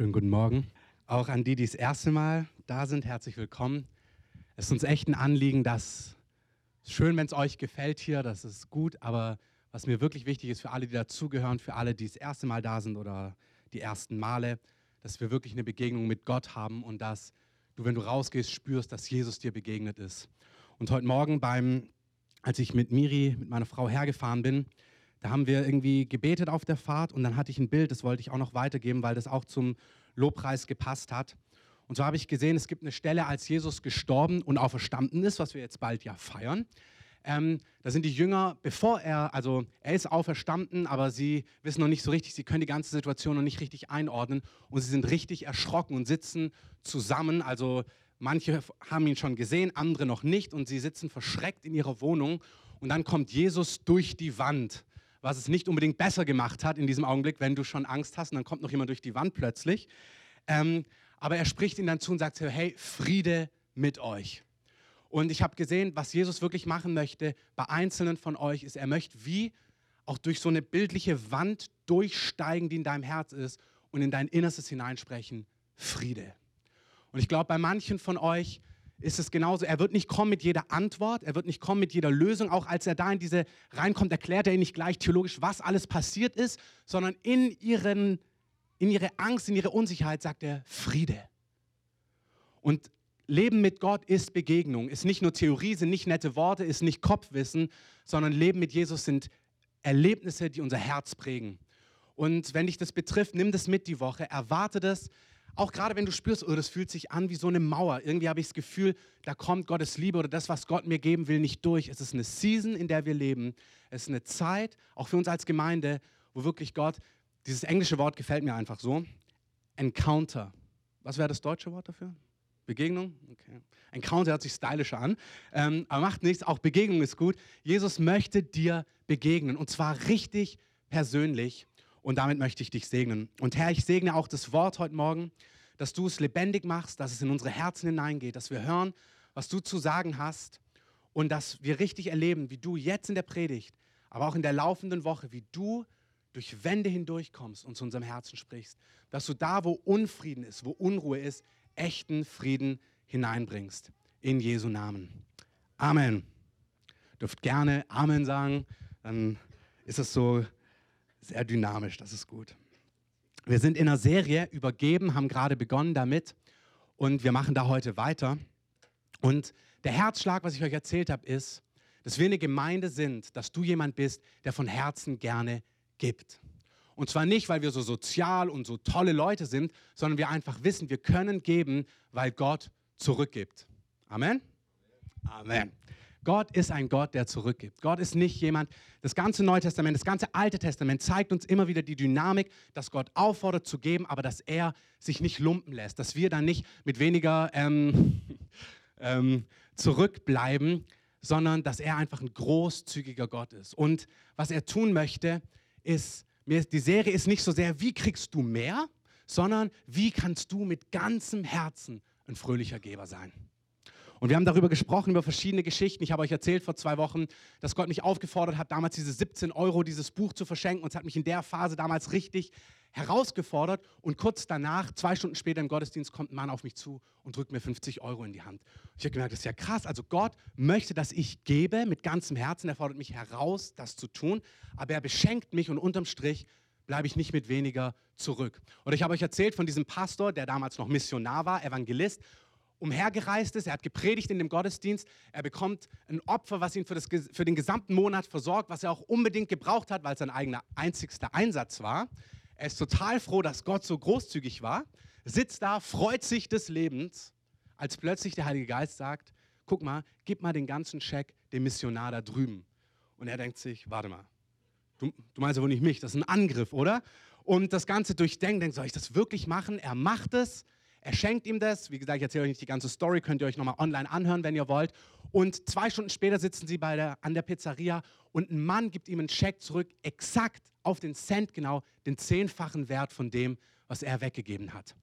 Schönen guten Morgen. Auch an die, die das erste Mal da sind, herzlich willkommen. Es ist uns echt ein Anliegen, dass es schön, wenn es euch gefällt hier, das ist gut, aber was mir wirklich wichtig ist für alle, die dazugehören, für alle, die das erste Mal da sind oder die ersten Male, dass wir wirklich eine Begegnung mit Gott haben und dass du, wenn du rausgehst, spürst, dass Jesus dir begegnet ist. Und heute Morgen beim, als ich mit Miri, mit meiner Frau hergefahren bin, da haben wir irgendwie gebetet auf der Fahrt und dann hatte ich ein Bild, das wollte ich auch noch weitergeben, weil das auch zum Lobpreis gepasst hat. Und so habe ich gesehen, es gibt eine Stelle, als Jesus gestorben und auferstanden ist, was wir jetzt bald ja feiern. Ähm, da sind die Jünger, bevor er, also er ist auferstanden, aber sie wissen noch nicht so richtig, sie können die ganze Situation noch nicht richtig einordnen und sie sind richtig erschrocken und sitzen zusammen. Also manche haben ihn schon gesehen, andere noch nicht und sie sitzen verschreckt in ihrer Wohnung und dann kommt Jesus durch die Wand was es nicht unbedingt besser gemacht hat in diesem Augenblick, wenn du schon Angst hast und dann kommt noch jemand durch die Wand plötzlich. Ähm, aber er spricht ihnen dann zu und sagt, hey, Friede mit euch. Und ich habe gesehen, was Jesus wirklich machen möchte bei Einzelnen von euch, ist, er möchte wie auch durch so eine bildliche Wand durchsteigen, die in deinem Herz ist und in dein Innerstes hineinsprechen, Friede. Und ich glaube, bei manchen von euch ist es genauso. Er wird nicht kommen mit jeder Antwort, er wird nicht kommen mit jeder Lösung. Auch als er da in diese reinkommt, erklärt er ihnen nicht gleich theologisch, was alles passiert ist, sondern in, ihren, in ihre Angst, in ihre Unsicherheit sagt er Friede. Und Leben mit Gott ist Begegnung, ist nicht nur Theorie, sind nicht nette Worte, ist nicht Kopfwissen, sondern Leben mit Jesus sind Erlebnisse, die unser Herz prägen. Und wenn dich das betrifft, nimm das mit die Woche, erwarte das, auch gerade wenn du spürst, oh, das fühlt sich an wie so eine Mauer. Irgendwie habe ich das Gefühl, da kommt Gottes Liebe oder das, was Gott mir geben will, nicht durch. Es ist eine Season, in der wir leben. Es ist eine Zeit, auch für uns als Gemeinde, wo wirklich Gott, dieses englische Wort gefällt mir einfach so, Encounter. Was wäre das deutsche Wort dafür? Begegnung? Okay. Encounter hört sich stylischer an, ähm, aber macht nichts, auch Begegnung ist gut. Jesus möchte dir begegnen und zwar richtig persönlich. Und damit möchte ich dich segnen. Und Herr, ich segne auch das Wort heute Morgen, dass du es lebendig machst, dass es in unsere Herzen hineingeht, dass wir hören, was du zu sagen hast und dass wir richtig erleben, wie du jetzt in der Predigt, aber auch in der laufenden Woche, wie du durch Wände hindurchkommst und zu unserem Herzen sprichst, dass du da, wo Unfrieden ist, wo Unruhe ist, echten Frieden hineinbringst. In Jesu Namen. Amen. Dürft gerne Amen sagen, dann ist es so sehr dynamisch, das ist gut. Wir sind in einer Serie übergeben, haben gerade begonnen damit und wir machen da heute weiter. Und der Herzschlag, was ich euch erzählt habe, ist, dass wir eine Gemeinde sind, dass du jemand bist, der von Herzen gerne gibt. Und zwar nicht, weil wir so sozial und so tolle Leute sind, sondern wir einfach wissen, wir können geben, weil Gott zurückgibt. Amen? Amen. Gott ist ein Gott, der zurückgibt. Gott ist nicht jemand, das ganze Neue Testament, das ganze Alte Testament zeigt uns immer wieder die Dynamik, dass Gott auffordert zu geben, aber dass er sich nicht lumpen lässt, dass wir dann nicht mit weniger ähm, ähm, zurückbleiben, sondern dass er einfach ein großzügiger Gott ist. Und was er tun möchte, ist, die Serie ist nicht so sehr, wie kriegst du mehr, sondern wie kannst du mit ganzem Herzen ein fröhlicher Geber sein. Und wir haben darüber gesprochen, über verschiedene Geschichten. Ich habe euch erzählt vor zwei Wochen, dass Gott mich aufgefordert hat, damals diese 17 Euro, dieses Buch zu verschenken. Und es hat mich in der Phase damals richtig herausgefordert. Und kurz danach, zwei Stunden später im Gottesdienst, kommt ein Mann auf mich zu und drückt mir 50 Euro in die Hand. Ich habe gemerkt, das ist ja krass. Also Gott möchte, dass ich gebe mit ganzem Herzen. Er fordert mich heraus, das zu tun. Aber er beschenkt mich und unterm Strich bleibe ich nicht mit weniger zurück. Oder ich habe euch erzählt von diesem Pastor, der damals noch Missionar war, Evangelist umhergereist ist, er hat gepredigt in dem Gottesdienst, er bekommt ein Opfer, was ihn für, das, für den gesamten Monat versorgt, was er auch unbedingt gebraucht hat, weil es sein eigener einzigster Einsatz war. Er ist total froh, dass Gott so großzügig war, sitzt da, freut sich des Lebens, als plötzlich der Heilige Geist sagt, guck mal, gib mal den ganzen Scheck dem Missionar da drüben. Und er denkt sich, warte mal, du, du meinst ja wohl nicht mich, das ist ein Angriff, oder? Und das Ganze durchdenkt, denkt, soll ich das wirklich machen? Er macht es, er schenkt ihm das. Wie gesagt, ich erzähle euch nicht die ganze Story, könnt ihr euch nochmal online anhören, wenn ihr wollt. Und zwei Stunden später sitzen sie bei der, an der Pizzeria und ein Mann gibt ihm einen Scheck zurück, exakt auf den Cent genau, den zehnfachen Wert von dem, was er weggegeben hat.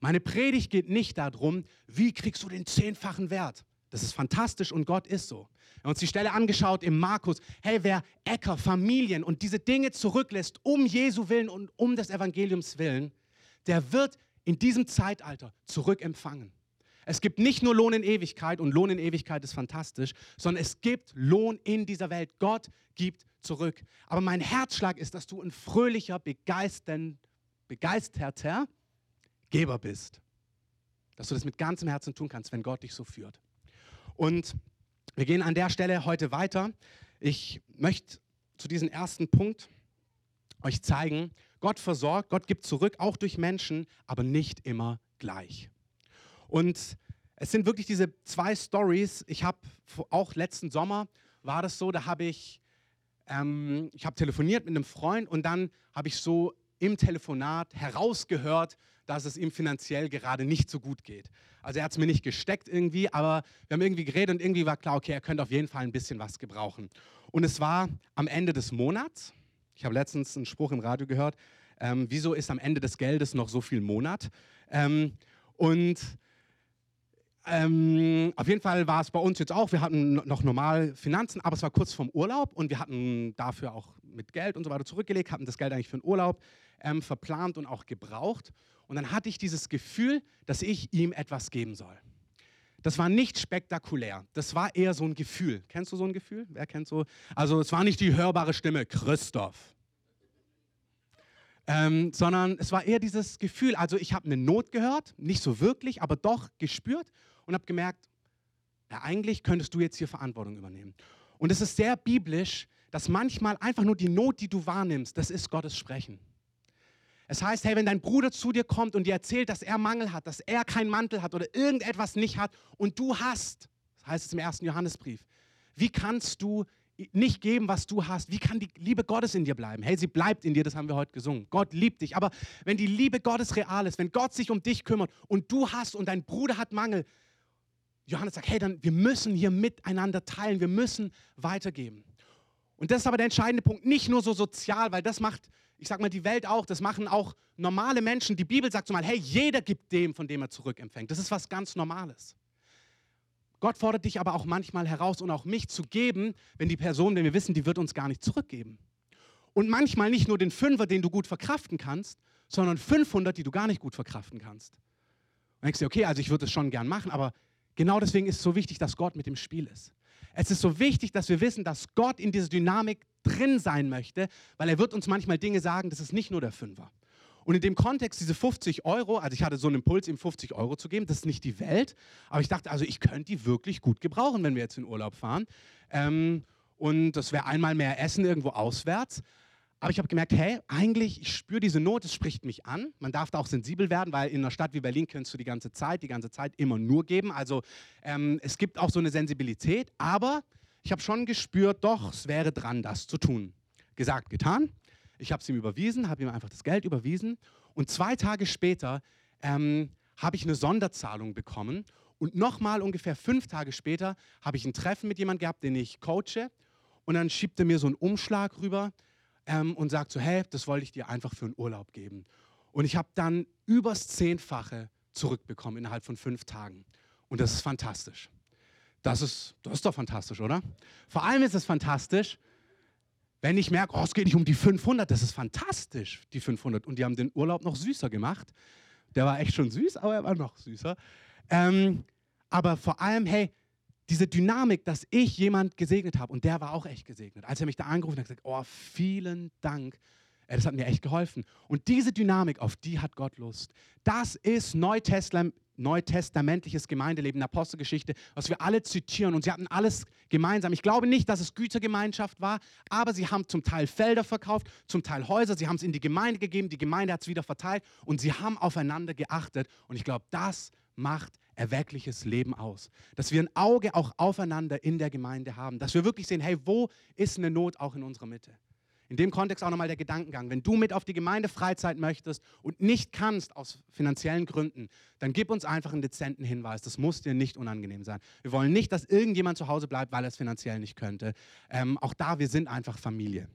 Meine Predigt geht nicht darum, wie kriegst du den zehnfachen Wert. Das ist fantastisch und Gott ist so. Wir haben uns die Stelle angeschaut im Markus. Hey, wer Äcker, Familien und diese Dinge zurücklässt, um Jesu willen und um des Evangeliums willen, der wird in diesem Zeitalter zurückempfangen. Es gibt nicht nur Lohn in Ewigkeit und Lohn in Ewigkeit ist fantastisch, sondern es gibt Lohn in dieser Welt. Gott gibt zurück. Aber mein Herzschlag ist, dass du ein fröhlicher, begeisterter Geber bist. Dass du das mit ganzem Herzen tun kannst, wenn Gott dich so führt. Und wir gehen an der Stelle heute weiter. Ich möchte zu diesem ersten Punkt euch zeigen, Gott versorgt, Gott gibt zurück, auch durch Menschen, aber nicht immer gleich. Und es sind wirklich diese zwei Stories. Ich habe auch letzten Sommer war das so, da habe ich, ähm, ich habe telefoniert mit einem Freund und dann habe ich so im Telefonat herausgehört, dass es ihm finanziell gerade nicht so gut geht. Also er hat es mir nicht gesteckt irgendwie, aber wir haben irgendwie geredet und irgendwie war klar, okay, er könnte auf jeden Fall ein bisschen was gebrauchen. Und es war am Ende des Monats. Ich habe letztens einen Spruch im Radio gehört. Ähm, wieso ist am Ende des Geldes noch so viel Monat? Ähm, und ähm, auf jeden Fall war es bei uns jetzt auch, wir hatten noch normal Finanzen, aber es war kurz vorm Urlaub und wir hatten dafür auch mit Geld und so weiter zurückgelegt, hatten das Geld eigentlich für den Urlaub ähm, verplant und auch gebraucht. Und dann hatte ich dieses Gefühl, dass ich ihm etwas geben soll. Das war nicht spektakulär. Das war eher so ein Gefühl. Kennst du so ein Gefühl? Wer kennt so? Also es war nicht die hörbare Stimme, Christoph. Ähm, sondern es war eher dieses Gefühl. Also ich habe eine Not gehört, nicht so wirklich, aber doch gespürt und habe gemerkt, ja, eigentlich könntest du jetzt hier Verantwortung übernehmen. Und es ist sehr biblisch, dass manchmal einfach nur die Not, die du wahrnimmst, das ist Gottes Sprechen. Es heißt, hey, wenn dein Bruder zu dir kommt und dir erzählt, dass er Mangel hat, dass er keinen Mantel hat oder irgendetwas nicht hat und du hast, das heißt es im ersten Johannesbrief, wie kannst du nicht geben, was du hast? Wie kann die Liebe Gottes in dir bleiben? Hey, sie bleibt in dir, das haben wir heute gesungen. Gott liebt dich. Aber wenn die Liebe Gottes real ist, wenn Gott sich um dich kümmert und du hast und dein Bruder hat Mangel, Johannes sagt, hey, dann wir müssen hier miteinander teilen, wir müssen weitergeben. Und das ist aber der entscheidende Punkt, nicht nur so sozial, weil das macht ich sage mal, die Welt auch, das machen auch normale Menschen. Die Bibel sagt so mal, hey, jeder gibt dem, von dem er zurückempfängt. Das ist was ganz Normales. Gott fordert dich aber auch manchmal heraus und auch mich zu geben, wenn die Person, wenn wir wissen, die wird uns gar nicht zurückgeben. Und manchmal nicht nur den Fünfer, den du gut verkraften kannst, sondern 500, die du gar nicht gut verkraften kannst. Und denkst du, okay, also ich würde es schon gern machen, aber genau deswegen ist es so wichtig, dass Gott mit dem Spiel ist. Es ist so wichtig, dass wir wissen, dass Gott in dieser Dynamik drin sein möchte, weil er wird uns manchmal Dinge sagen, das ist nicht nur der Fünfer. Und in dem Kontext, diese 50 Euro, also ich hatte so einen Impuls, ihm 50 Euro zu geben, das ist nicht die Welt, aber ich dachte, also ich könnte die wirklich gut gebrauchen, wenn wir jetzt in Urlaub fahren. Ähm, und das wäre einmal mehr Essen irgendwo auswärts. Aber ich habe gemerkt, hey, eigentlich, ich spüre diese Not, es spricht mich an. Man darf da auch sensibel werden, weil in einer Stadt wie Berlin kannst du die ganze Zeit, die ganze Zeit immer nur geben. Also ähm, es gibt auch so eine Sensibilität, aber ich habe schon gespürt, doch, es wäre dran, das zu tun. Gesagt, getan. Ich habe es ihm überwiesen, habe ihm einfach das Geld überwiesen. Und zwei Tage später ähm, habe ich eine Sonderzahlung bekommen. Und nochmal ungefähr fünf Tage später habe ich ein Treffen mit jemandem gehabt, den ich coache. Und dann schiebt er mir so einen Umschlag rüber ähm, und sagt so, hey, das wollte ich dir einfach für einen Urlaub geben. Und ich habe dann übers Zehnfache zurückbekommen innerhalb von fünf Tagen. Und das ist fantastisch. Das ist, das ist doch fantastisch, oder? Vor allem ist es fantastisch, wenn ich merke, oh, es geht nicht um die 500, das ist fantastisch, die 500. Und die haben den Urlaub noch süßer gemacht. Der war echt schon süß, aber er war noch süßer. Ähm, aber vor allem, hey, diese Dynamik, dass ich jemand gesegnet habe und der war auch echt gesegnet. Als er mich da angerufen hat, hat gesagt, oh, vielen Dank. Das hat mir echt geholfen. Und diese Dynamik, auf die hat Gott Lust. Das ist neutestamentliches Gemeindeleben, Apostelgeschichte, was wir alle zitieren. Und sie hatten alles gemeinsam. Ich glaube nicht, dass es Gütergemeinschaft war, aber sie haben zum Teil Felder verkauft, zum Teil Häuser. Sie haben es in die Gemeinde gegeben, die Gemeinde hat es wieder verteilt und sie haben aufeinander geachtet. Und ich glaube, das macht erweckliches Leben aus. Dass wir ein Auge auch aufeinander in der Gemeinde haben. Dass wir wirklich sehen, hey, wo ist eine Not auch in unserer Mitte? In dem Kontext auch nochmal der Gedankengang. Wenn du mit auf die Gemeindefreizeit möchtest und nicht kannst aus finanziellen Gründen, dann gib uns einfach einen dezenten Hinweis. Das muss dir nicht unangenehm sein. Wir wollen nicht, dass irgendjemand zu Hause bleibt, weil er es finanziell nicht könnte. Ähm, auch da, wir sind einfach Familie.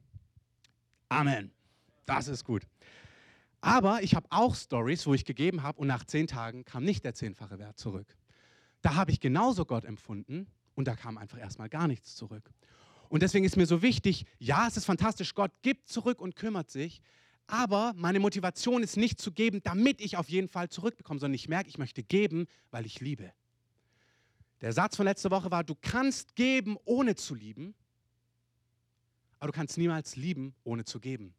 Amen. Das ist gut. Aber ich habe auch Stories, wo ich gegeben habe und nach zehn Tagen kam nicht der zehnfache Wert zurück. Da habe ich genauso Gott empfunden und da kam einfach erstmal gar nichts zurück. Und deswegen ist mir so wichtig, ja, es ist fantastisch, Gott gibt zurück und kümmert sich, Aber meine Motivation ist nicht zu geben, damit ich auf jeden Fall zurückbekomme, sondern ich merke, ich möchte geben, weil ich liebe. Der Satz von letzter Woche war, du kannst geben, ohne zu lieben, aber du kannst niemals lieben, ohne zu geben.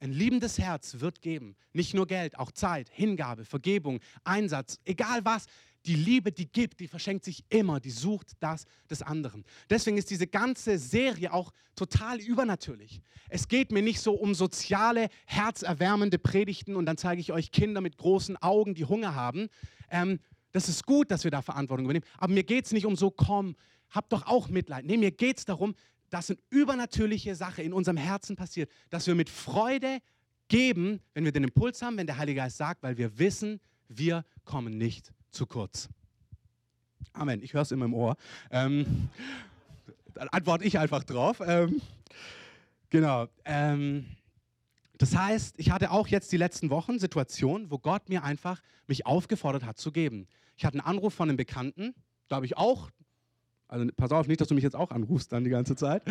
Ein liebendes Herz wird geben. Nicht nur Geld, auch Zeit, Hingabe, Vergebung, Einsatz, egal was. Die Liebe, die gibt, die verschenkt sich immer, die sucht das des anderen. Deswegen ist diese ganze Serie auch total übernatürlich. Es geht mir nicht so um soziale, herzerwärmende Predigten und dann zeige ich euch Kinder mit großen Augen, die Hunger haben. Ähm, das ist gut, dass wir da Verantwortung übernehmen. Aber mir geht es nicht um so, komm, hab doch auch Mitleid. Nee, mir geht es darum, dass eine übernatürliche Sache in unserem Herzen passiert, dass wir mit Freude geben, wenn wir den Impuls haben, wenn der Heilige Geist sagt, weil wir wissen, wir kommen nicht zu kurz. Amen. Ich höre es immer im Ohr. Ähm, dann antworte ich einfach drauf. Ähm, genau. Ähm, das heißt, ich hatte auch jetzt die letzten Wochen Situationen, wo Gott mir einfach mich aufgefordert hat zu geben. Ich hatte einen Anruf von einem Bekannten, da habe ich auch also pass auf, nicht, dass du mich jetzt auch anrufst dann die ganze Zeit.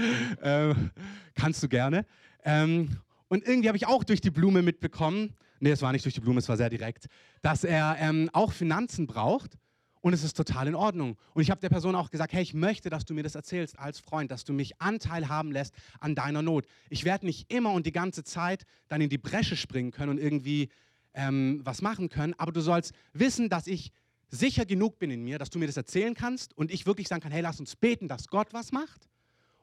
Ähm, kannst du gerne. Ähm, und irgendwie habe ich auch durch die Blume mitbekommen, nee, es war nicht durch die Blume, es war sehr direkt, dass er ähm, auch Finanzen braucht und es ist total in Ordnung. Und ich habe der Person auch gesagt, hey, ich möchte, dass du mir das erzählst als Freund, dass du mich Anteil haben lässt an deiner Not. Ich werde nicht immer und die ganze Zeit dann in die Bresche springen können und irgendwie ähm, was machen können, aber du sollst wissen, dass ich sicher genug bin in mir, dass du mir das erzählen kannst und ich wirklich sagen kann, hey, lass uns beten, dass Gott was macht.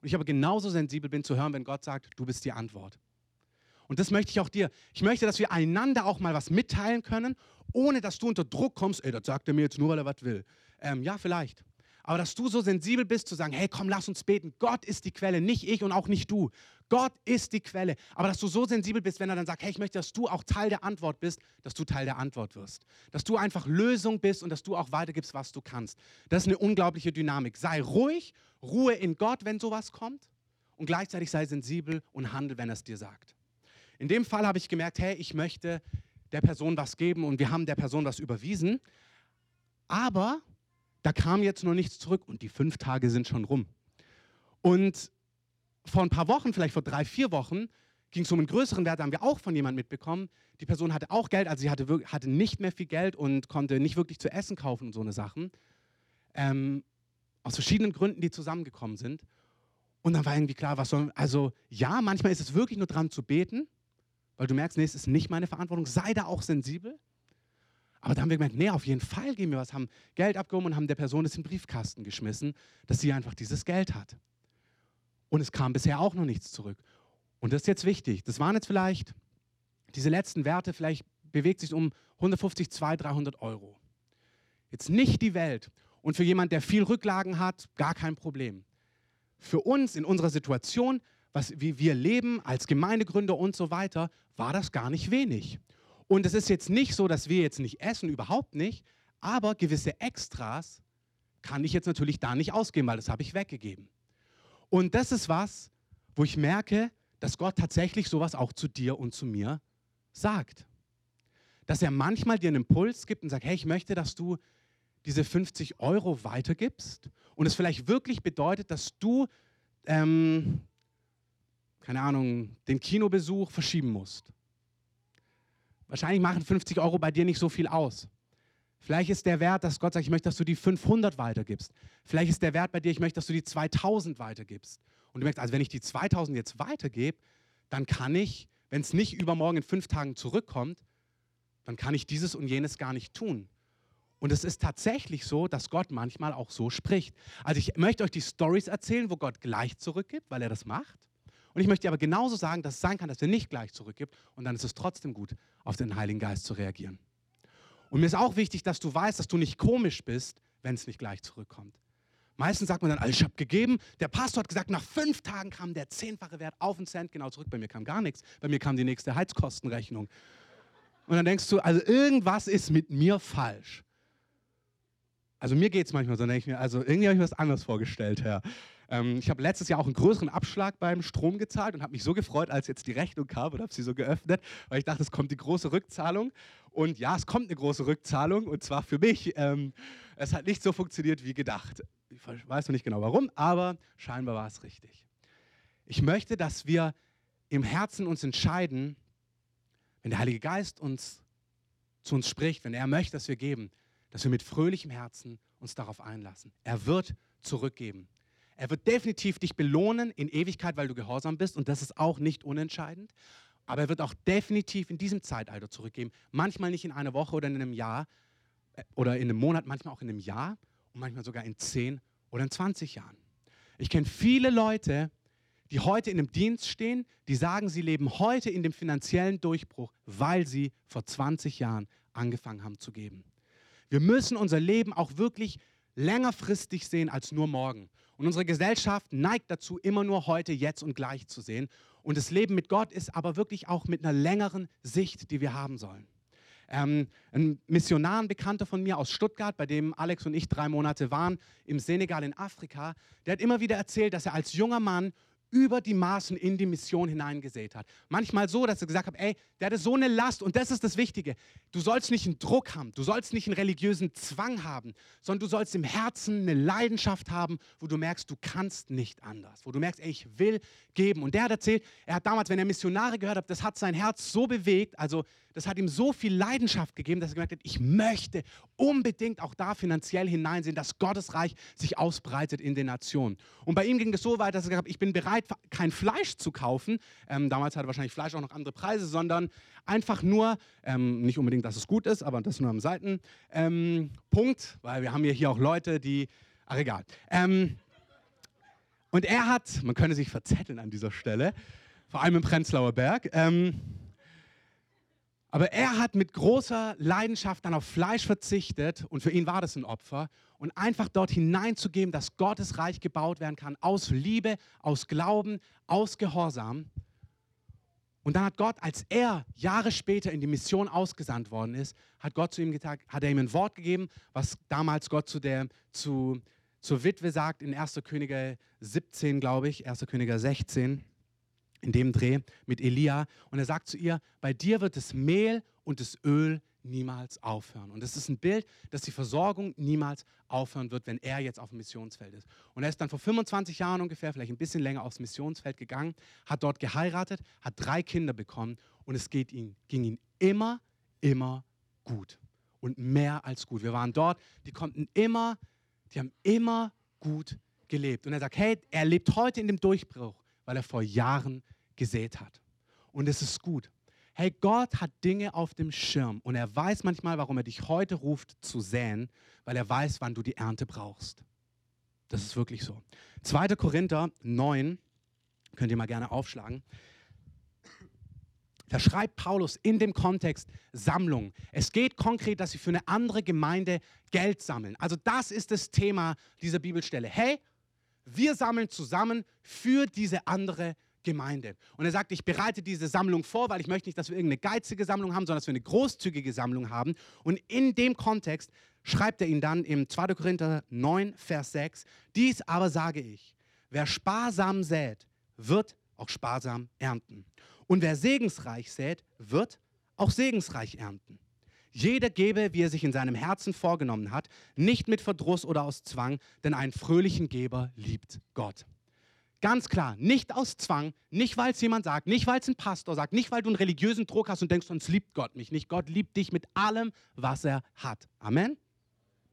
Und ich aber genauso sensibel bin zu hören, wenn Gott sagt, du bist die Antwort. Und das möchte ich auch dir. Ich möchte, dass wir einander auch mal was mitteilen können, ohne dass du unter Druck kommst, ey, das sagt er mir jetzt nur, weil er was will. Ähm, ja, vielleicht. Aber dass du so sensibel bist zu sagen, hey, komm, lass uns beten. Gott ist die Quelle, nicht ich und auch nicht du. Gott ist die Quelle. Aber dass du so sensibel bist, wenn er dann sagt, hey, ich möchte, dass du auch Teil der Antwort bist, dass du Teil der Antwort wirst. Dass du einfach Lösung bist und dass du auch weitergibst, was du kannst. Das ist eine unglaubliche Dynamik. Sei ruhig, Ruhe in Gott, wenn sowas kommt. Und gleichzeitig sei sensibel und handel, wenn er es dir sagt. In dem Fall habe ich gemerkt, hey, ich möchte der Person was geben und wir haben der Person was überwiesen. Aber da kam jetzt noch nichts zurück und die fünf Tage sind schon rum. Und vor ein paar Wochen, vielleicht vor drei, vier Wochen, ging es um einen größeren Wert, da haben wir auch von jemandem mitbekommen. Die Person hatte auch Geld, also sie hatte, hatte nicht mehr viel Geld und konnte nicht wirklich zu essen kaufen und so eine Sachen. Ähm, aus verschiedenen Gründen, die zusammengekommen sind. Und dann war irgendwie klar, was soll, also ja, manchmal ist es wirklich nur dran zu beten, weil du merkst, nee, es ist nicht meine Verantwortung, sei da auch sensibel. Aber da haben wir gemerkt, nee, auf jeden Fall geben wir was, haben Geld abgehoben und haben der Person das in den Briefkasten geschmissen, dass sie einfach dieses Geld hat. Und es kam bisher auch noch nichts zurück. Und das ist jetzt wichtig. Das waren jetzt vielleicht diese letzten Werte, vielleicht bewegt sich um 150, 200, 300 Euro. Jetzt nicht die Welt. Und für jemanden, der viel Rücklagen hat, gar kein Problem. Für uns in unserer Situation, was, wie wir leben als Gemeindegründer und so weiter, war das gar nicht wenig. Und es ist jetzt nicht so, dass wir jetzt nicht essen, überhaupt nicht, aber gewisse Extras kann ich jetzt natürlich da nicht ausgeben, weil das habe ich weggegeben. Und das ist was, wo ich merke, dass Gott tatsächlich sowas auch zu dir und zu mir sagt. Dass er manchmal dir einen Impuls gibt und sagt, hey, ich möchte, dass du diese 50 Euro weitergibst und es vielleicht wirklich bedeutet, dass du, ähm, keine Ahnung, den Kinobesuch verschieben musst Wahrscheinlich machen 50 Euro bei dir nicht so viel aus. Vielleicht ist der Wert, dass Gott sagt, ich möchte, dass du die 500 weitergibst. Vielleicht ist der Wert bei dir, ich möchte, dass du die 2000 weitergibst. Und du merkst, also wenn ich die 2000 jetzt weitergebe, dann kann ich, wenn es nicht übermorgen in fünf Tagen zurückkommt, dann kann ich dieses und jenes gar nicht tun. Und es ist tatsächlich so, dass Gott manchmal auch so spricht. Also ich möchte euch die Stories erzählen, wo Gott gleich zurückgibt, weil er das macht. Und ich möchte dir aber genauso sagen, dass es sein kann, dass er nicht gleich zurückgibt und dann ist es trotzdem gut, auf den Heiligen Geist zu reagieren. Und mir ist auch wichtig, dass du weißt, dass du nicht komisch bist, wenn es nicht gleich zurückkommt. Meistens sagt man dann, also ich habe gegeben, der Pastor hat gesagt, nach fünf Tagen kam der zehnfache Wert auf einen Cent genau zurück. Bei mir kam gar nichts. Bei mir kam die nächste Heizkostenrechnung. Und dann denkst du, also irgendwas ist mit mir falsch. Also mir geht es manchmal so, denke ich mir, also irgendwie habe ich mir was anderes vorgestellt, Herr. Ähm, ich habe letztes Jahr auch einen größeren Abschlag beim Strom gezahlt und habe mich so gefreut, als jetzt die Rechnung kam und habe sie so geöffnet, weil ich dachte, es kommt die große Rückzahlung. Und ja, es kommt eine große Rückzahlung und zwar für mich. Ähm, es hat nicht so funktioniert wie gedacht. Ich weiß noch nicht genau warum, aber scheinbar war es richtig. Ich möchte, dass wir im Herzen uns entscheiden, wenn der Heilige Geist uns zu uns spricht, wenn er möchte, dass wir geben, dass wir mit fröhlichem Herzen uns darauf einlassen. Er wird zurückgeben. Er wird definitiv dich belohnen in Ewigkeit, weil du gehorsam bist und das ist auch nicht unentscheidend. Aber er wird auch definitiv in diesem Zeitalter zurückgeben. Manchmal nicht in einer Woche oder in einem Jahr äh, oder in einem Monat, manchmal auch in einem Jahr und manchmal sogar in 10 oder in 20 Jahren. Ich kenne viele Leute, die heute in einem Dienst stehen, die sagen, sie leben heute in dem finanziellen Durchbruch, weil sie vor 20 Jahren angefangen haben zu geben. Wir müssen unser Leben auch wirklich längerfristig sehen als nur morgen. Und unsere Gesellschaft neigt dazu, immer nur heute, jetzt und gleich zu sehen. Und das Leben mit Gott ist aber wirklich auch mit einer längeren Sicht, die wir haben sollen. Ähm, ein Missionar, ein Bekannter von mir aus Stuttgart, bei dem Alex und ich drei Monate waren, im Senegal in Afrika, der hat immer wieder erzählt, dass er als junger Mann über die Maßen in die Mission hineingesät hat. Manchmal so, dass er gesagt hat, ey, der hatte so eine Last und das ist das Wichtige. Du sollst nicht einen Druck haben, du sollst nicht einen religiösen Zwang haben, sondern du sollst im Herzen eine Leidenschaft haben, wo du merkst, du kannst nicht anders, wo du merkst, ey, ich will geben. Und der hat erzählt, er hat damals, wenn er Missionare gehört hat, das hat sein Herz so bewegt, also das hat ihm so viel Leidenschaft gegeben, dass er gemerkt hat, ich möchte unbedingt auch da finanziell hineinsehen, dass Gottes Reich sich ausbreitet in den Nationen. Und bei ihm ging es so weit, dass er gesagt hat, ich bin bereit, kein Fleisch zu kaufen. Ähm, damals hatte wahrscheinlich Fleisch auch noch andere Preise, sondern einfach nur, ähm, nicht unbedingt, dass es gut ist, aber das nur am Seitenpunkt, ähm, weil wir haben ja hier auch Leute, die, ach egal. Ähm, und er hat, man könne sich verzetteln an dieser Stelle, vor allem im Prenzlauer Berg, ähm, aber er hat mit großer Leidenschaft dann auf Fleisch verzichtet und für ihn war das ein Opfer und einfach dort hineinzugeben, dass Gottes Reich gebaut werden kann aus Liebe, aus Glauben, aus Gehorsam. Und dann hat Gott, als er Jahre später in die Mission ausgesandt worden ist, hat Gott zu ihm gesagt, hat er ihm ein Wort gegeben, was damals Gott zu der, zu, zur Witwe sagt in 1. Könige 17, glaube ich, 1. Könige 16 in dem Dreh mit Elia. Und er sagt zu ihr, bei dir wird das Mehl und das Öl niemals aufhören. Und das ist ein Bild, dass die Versorgung niemals aufhören wird, wenn er jetzt auf dem Missionsfeld ist. Und er ist dann vor 25 Jahren ungefähr, vielleicht ein bisschen länger aufs Missionsfeld gegangen, hat dort geheiratet, hat drei Kinder bekommen und es geht ihm, ging ihm immer, immer gut. Und mehr als gut. Wir waren dort, die konnten immer, die haben immer gut gelebt. Und er sagt, hey, er lebt heute in dem Durchbruch, weil er vor Jahren gesät hat. Und es ist gut. Hey, Gott hat Dinge auf dem Schirm und er weiß manchmal, warum er dich heute ruft zu säen, weil er weiß, wann du die Ernte brauchst. Das ist wirklich so. 2. Korinther 9, könnt ihr mal gerne aufschlagen. Da schreibt Paulus in dem Kontext Sammlung. Es geht konkret, dass sie für eine andere Gemeinde Geld sammeln. Also das ist das Thema dieser Bibelstelle. Hey, wir sammeln zusammen für diese andere Gemeinde. Und er sagt, ich bereite diese Sammlung vor, weil ich möchte nicht, dass wir irgendeine geizige Sammlung haben, sondern dass wir eine großzügige Sammlung haben. Und in dem Kontext schreibt er ihn dann im 2. Korinther 9, Vers 6, dies aber sage ich, wer sparsam sät, wird auch sparsam ernten. Und wer segensreich sät, wird auch segensreich ernten. Jeder gebe, wie er sich in seinem Herzen vorgenommen hat, nicht mit Verdruss oder aus Zwang, denn einen fröhlichen Geber liebt Gott. Ganz klar, nicht aus Zwang, nicht weil es jemand sagt, nicht weil es ein Pastor sagt, nicht weil du einen religiösen Druck hast und denkst, sonst liebt Gott mich nicht. Gott liebt dich mit allem, was er hat. Amen.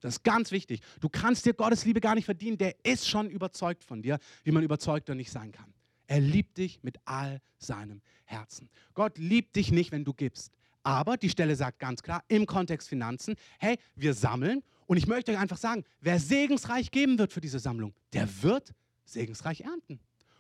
Das ist ganz wichtig. Du kannst dir Gottes Liebe gar nicht verdienen. Der ist schon überzeugt von dir, wie man überzeugter nicht sein kann. Er liebt dich mit all seinem Herzen. Gott liebt dich nicht, wenn du gibst. Aber die Stelle sagt ganz klar, im Kontext Finanzen, hey, wir sammeln. Und ich möchte euch einfach sagen, wer segensreich geben wird für diese Sammlung, der wird segensreich ernten.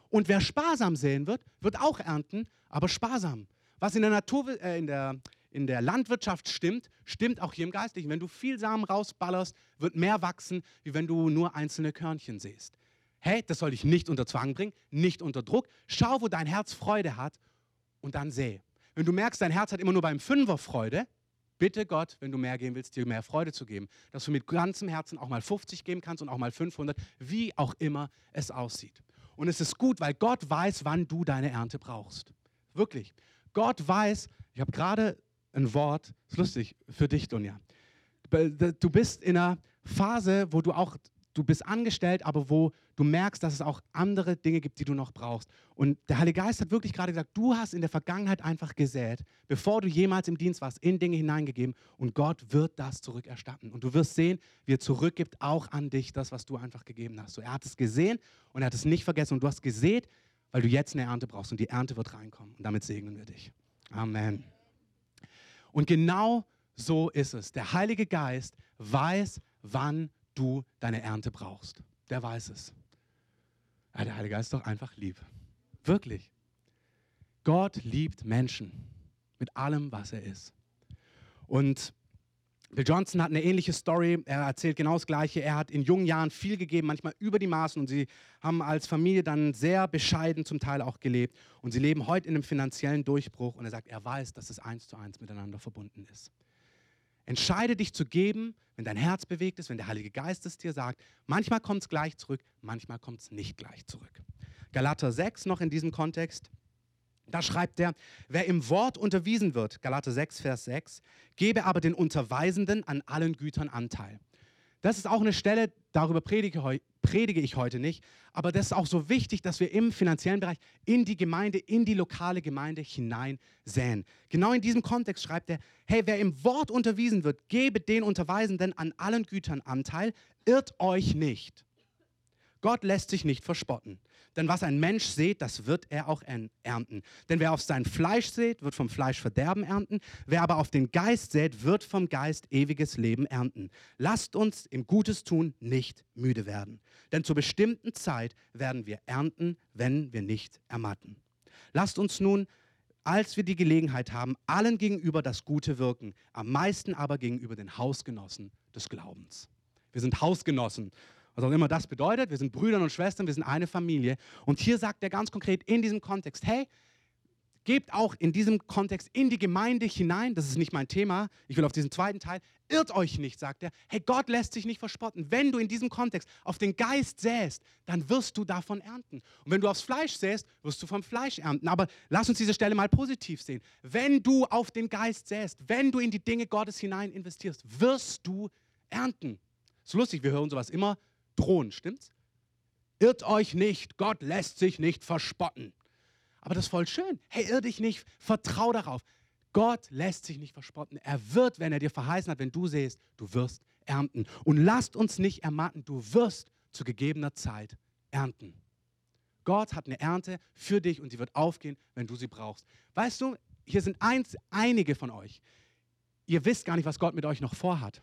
Und wer sparsam säen wird, wird auch ernten, aber sparsam. Was in der Natur, äh, in der, in der Landwirtschaft stimmt, stimmt auch hier im Geistlichen. Wenn du viel Samen rausballerst, wird mehr wachsen, wie wenn du nur einzelne Körnchen siehst. Hey, das soll dich nicht unter Zwang bringen, nicht unter Druck. Schau, wo dein Herz Freude hat und dann säe. Wenn du merkst, dein Herz hat immer nur beim Fünfer Freude, bitte Gott, wenn du mehr geben willst, dir mehr Freude zu geben. Dass du mit ganzem Herzen auch mal 50 geben kannst und auch mal 500, wie auch immer es aussieht. Und es ist gut, weil Gott weiß, wann du deine Ernte brauchst. Wirklich. Gott weiß, ich habe gerade ein Wort, ist lustig für dich, Dunja. Du bist in einer Phase, wo du auch du bist angestellt, aber wo du merkst, dass es auch andere Dinge gibt, die du noch brauchst. Und der Heilige Geist hat wirklich gerade gesagt, du hast in der Vergangenheit einfach gesät, bevor du jemals im Dienst warst, in Dinge hineingegeben und Gott wird das zurückerstatten. Und du wirst sehen, wie er zurückgibt auch an dich das, was du einfach gegeben hast. So, er hat es gesehen und er hat es nicht vergessen und du hast gesät, weil du jetzt eine Ernte brauchst und die Ernte wird reinkommen. Und damit segnen wir dich. Amen. Und genau so ist es. Der Heilige Geist weiß, wann du deine Ernte brauchst. Der weiß es. Ja, der Heilige Geist ist doch einfach lieb. Wirklich. Gott liebt Menschen mit allem, was er ist. Und Bill Johnson hat eine ähnliche Story. Er erzählt genau das Gleiche. Er hat in jungen Jahren viel gegeben, manchmal über die Maßen. Und sie haben als Familie dann sehr bescheiden zum Teil auch gelebt. Und sie leben heute in einem finanziellen Durchbruch. Und er sagt, er weiß, dass es eins zu eins miteinander verbunden ist. Entscheide dich zu geben, wenn dein Herz bewegt ist, wenn der Heilige Geist es dir sagt. Manchmal kommt es gleich zurück, manchmal kommt es nicht gleich zurück. Galater 6 noch in diesem Kontext. Da schreibt er, wer im Wort unterwiesen wird, Galater 6, Vers 6, gebe aber den Unterweisenden an allen Gütern Anteil. Das ist auch eine Stelle, darüber predige, predige, ich heute nicht, aber das ist auch so wichtig, dass wir im finanziellen Bereich in die Gemeinde, in die lokale Gemeinde hinein säen. Genau in diesem Kontext schreibt er, hey, wer im Wort unterwiesen wird, gebe den Unterweisenden an allen Gütern Anteil, irrt euch nicht. Gott lässt sich nicht verspotten. Denn was ein Mensch sät, das wird er auch ernten. Denn wer auf sein Fleisch sät, wird vom Fleisch Verderben ernten. Wer aber auf den Geist sät, wird vom Geist ewiges Leben ernten. Lasst uns im Gutes tun nicht müde werden. Denn zur bestimmten Zeit werden wir ernten, wenn wir nicht ermatten. Lasst uns nun als wir die Gelegenheit haben, allen gegenüber das Gute wirken, am meisten aber gegenüber den Hausgenossen des Glaubens. Wir sind Hausgenossen was auch immer das bedeutet. Wir sind Brüder und Schwestern, wir sind eine Familie. Und hier sagt er ganz konkret in diesem Kontext, hey, gebt auch in diesem Kontext in die Gemeinde hinein, das ist nicht mein Thema, ich will auf diesen zweiten Teil, irrt euch nicht, sagt er, hey, Gott lässt sich nicht verspotten. Wenn du in diesem Kontext auf den Geist säst, dann wirst du davon ernten. Und wenn du aufs Fleisch säst, wirst du vom Fleisch ernten. Aber lass uns diese Stelle mal positiv sehen. Wenn du auf den Geist säst, wenn du in die Dinge Gottes hinein investierst, wirst du ernten. So lustig, wir hören sowas immer, drohen, stimmt's? Irrt euch nicht, Gott lässt sich nicht verspotten. Aber das ist voll schön. Hey, irr dich nicht, vertrau darauf. Gott lässt sich nicht verspotten. Er wird, wenn er dir verheißen hat, wenn du siehst, du wirst ernten. Und lasst uns nicht ermatten, du wirst zu gegebener Zeit ernten. Gott hat eine Ernte für dich und sie wird aufgehen, wenn du sie brauchst. Weißt du, hier sind eins, einige von euch. Ihr wisst gar nicht, was Gott mit euch noch vorhat.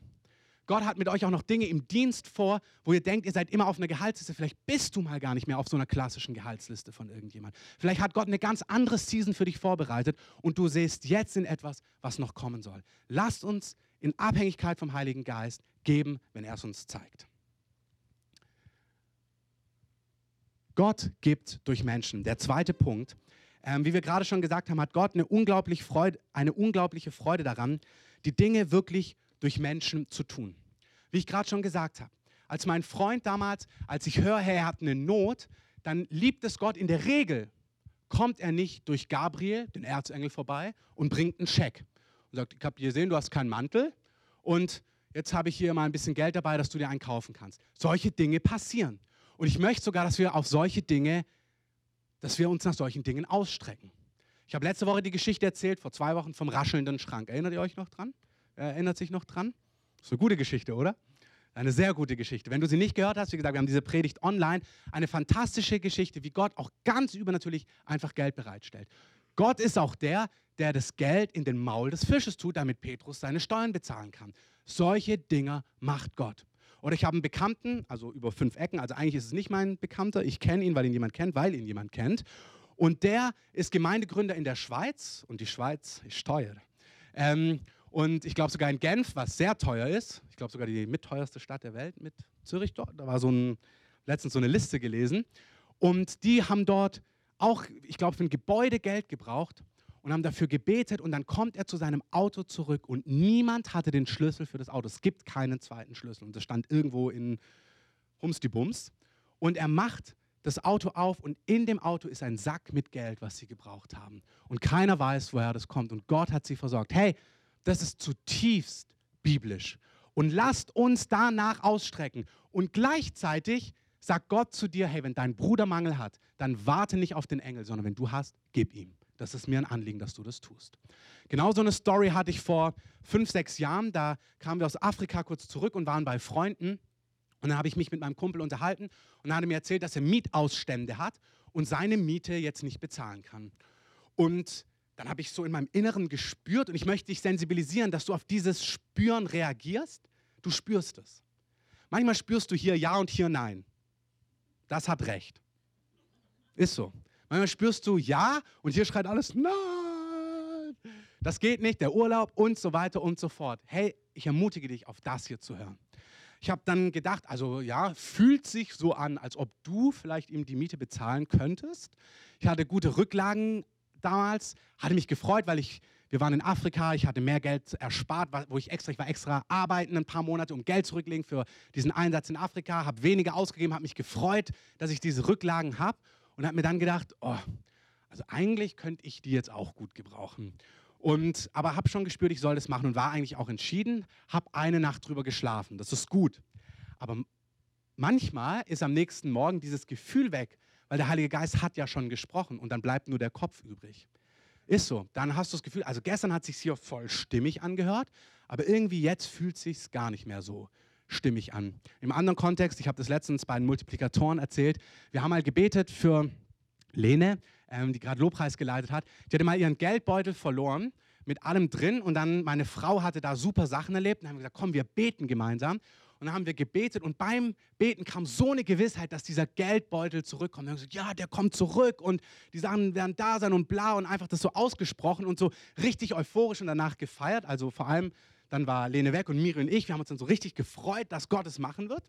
Gott hat mit euch auch noch Dinge im Dienst vor, wo ihr denkt, ihr seid immer auf einer Gehaltsliste. Vielleicht bist du mal gar nicht mehr auf so einer klassischen Gehaltsliste von irgendjemand. Vielleicht hat Gott eine ganz andere Season für dich vorbereitet und du siehst jetzt in etwas, was noch kommen soll. Lasst uns in Abhängigkeit vom Heiligen Geist geben, wenn er es uns zeigt. Gott gibt durch Menschen. Der zweite Punkt, ähm, wie wir gerade schon gesagt haben, hat Gott eine, unglaublich Freude, eine unglaubliche Freude daran, die Dinge wirklich zu durch Menschen zu tun. Wie ich gerade schon gesagt habe, als mein Freund damals, als ich höre, er hat eine Not, dann liebt es Gott in der Regel, kommt er nicht durch Gabriel, den Erzengel, vorbei und bringt einen Scheck und sagt, ich habe gesehen, du hast keinen Mantel und jetzt habe ich hier mal ein bisschen Geld dabei, dass du dir einen kaufen kannst. Solche Dinge passieren. Und ich möchte sogar, dass wir auf solche Dinge, dass wir uns nach solchen Dingen ausstrecken. Ich habe letzte Woche die Geschichte erzählt, vor zwei Wochen vom raschelnden Schrank. Erinnert ihr euch noch dran? Erinnert sich noch dran? Das ist eine gute Geschichte, oder? Eine sehr gute Geschichte. Wenn du sie nicht gehört hast, wie gesagt, wir haben diese Predigt online. Eine fantastische Geschichte, wie Gott auch ganz übernatürlich einfach Geld bereitstellt. Gott ist auch der, der das Geld in den Maul des Fisches tut, damit Petrus seine Steuern bezahlen kann. Solche Dinger macht Gott. Oder ich habe einen Bekannten, also über fünf Ecken, also eigentlich ist es nicht mein Bekannter, ich kenne ihn, weil ihn jemand kennt, weil ihn jemand kennt. Und der ist Gemeindegründer in der Schweiz und die Schweiz ist teuer. Ähm, und ich glaube sogar in Genf, was sehr teuer ist, ich glaube sogar die mitteuerste Stadt der Welt mit Zürich dort, da war so ein, letztens so eine Liste gelesen. Und die haben dort auch, ich glaube, für ein Gebäude Geld gebraucht und haben dafür gebetet und dann kommt er zu seinem Auto zurück und niemand hatte den Schlüssel für das Auto. Es gibt keinen zweiten Schlüssel und das stand irgendwo in Humsdibums. Und er macht das Auto auf und in dem Auto ist ein Sack mit Geld, was sie gebraucht haben. Und keiner weiß, woher das kommt und Gott hat sie versorgt. Hey, das ist zutiefst biblisch. Und lasst uns danach ausstrecken. Und gleichzeitig sagt Gott zu dir, hey, wenn dein Bruder Mangel hat, dann warte nicht auf den Engel, sondern wenn du hast, gib ihm. Das ist mir ein Anliegen, dass du das tust. Genau so eine Story hatte ich vor fünf, sechs Jahren. Da kamen wir aus Afrika kurz zurück und waren bei Freunden. Und dann habe ich mich mit meinem Kumpel unterhalten und er hat mir erzählt, dass er Mietausstände hat und seine Miete jetzt nicht bezahlen kann. Und dann habe ich so in meinem Inneren gespürt und ich möchte dich sensibilisieren, dass du auf dieses Spüren reagierst. Du spürst es. Manchmal spürst du hier Ja und hier Nein. Das hat recht. Ist so. Manchmal spürst du Ja und hier schreit alles Nein. Das geht nicht, der Urlaub und so weiter und so fort. Hey, ich ermutige dich, auf das hier zu hören. Ich habe dann gedacht, also ja, fühlt sich so an, als ob du vielleicht ihm die Miete bezahlen könntest. Ich hatte gute Rücklagen damals, hatte mich gefreut, weil ich, wir waren in Afrika, ich hatte mehr Geld erspart, wo ich extra, ich war extra arbeiten ein paar Monate, um Geld zurücklegen für diesen Einsatz in Afrika, habe weniger ausgegeben, habe mich gefreut, dass ich diese Rücklagen habe und habe mir dann gedacht, oh, also eigentlich könnte ich die jetzt auch gut gebrauchen. Und, aber habe schon gespürt, ich soll das machen und war eigentlich auch entschieden, habe eine Nacht drüber geschlafen. Das ist gut. Aber manchmal ist am nächsten Morgen dieses Gefühl weg, weil der Heilige Geist hat ja schon gesprochen und dann bleibt nur der Kopf übrig. Ist so. Dann hast du das Gefühl, also gestern hat sich hier voll stimmig angehört, aber irgendwie jetzt fühlt sich gar nicht mehr so stimmig an. Im anderen Kontext, ich habe das letztens bei den Multiplikatoren erzählt, wir haben mal gebetet für Lene, ähm, die gerade Lobpreis geleitet hat. Die hatte mal ihren Geldbeutel verloren mit allem drin und dann meine Frau hatte da super Sachen erlebt und haben gesagt, komm, wir beten gemeinsam. Und dann haben wir gebetet und beim Beten kam so eine Gewissheit, dass dieser Geldbeutel zurückkommt. Und haben gesagt, ja, der kommt zurück und die Sachen werden da sein und bla und einfach das so ausgesprochen und so richtig euphorisch und danach gefeiert. Also vor allem, dann war Lene weg und Miri und ich, wir haben uns dann so richtig gefreut, dass Gott es machen wird.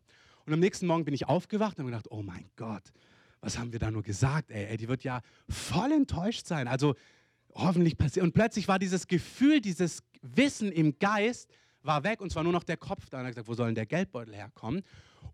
Und am nächsten Morgen bin ich aufgewacht und habe gedacht, oh mein Gott, was haben wir da nur gesagt? Ey, ey, die wird ja voll enttäuscht sein. Also hoffentlich passiert. Und plötzlich war dieses Gefühl, dieses Wissen im Geist, war weg und zwar nur noch der Kopf. Da hat er gesagt, wo soll denn der Geldbeutel herkommen?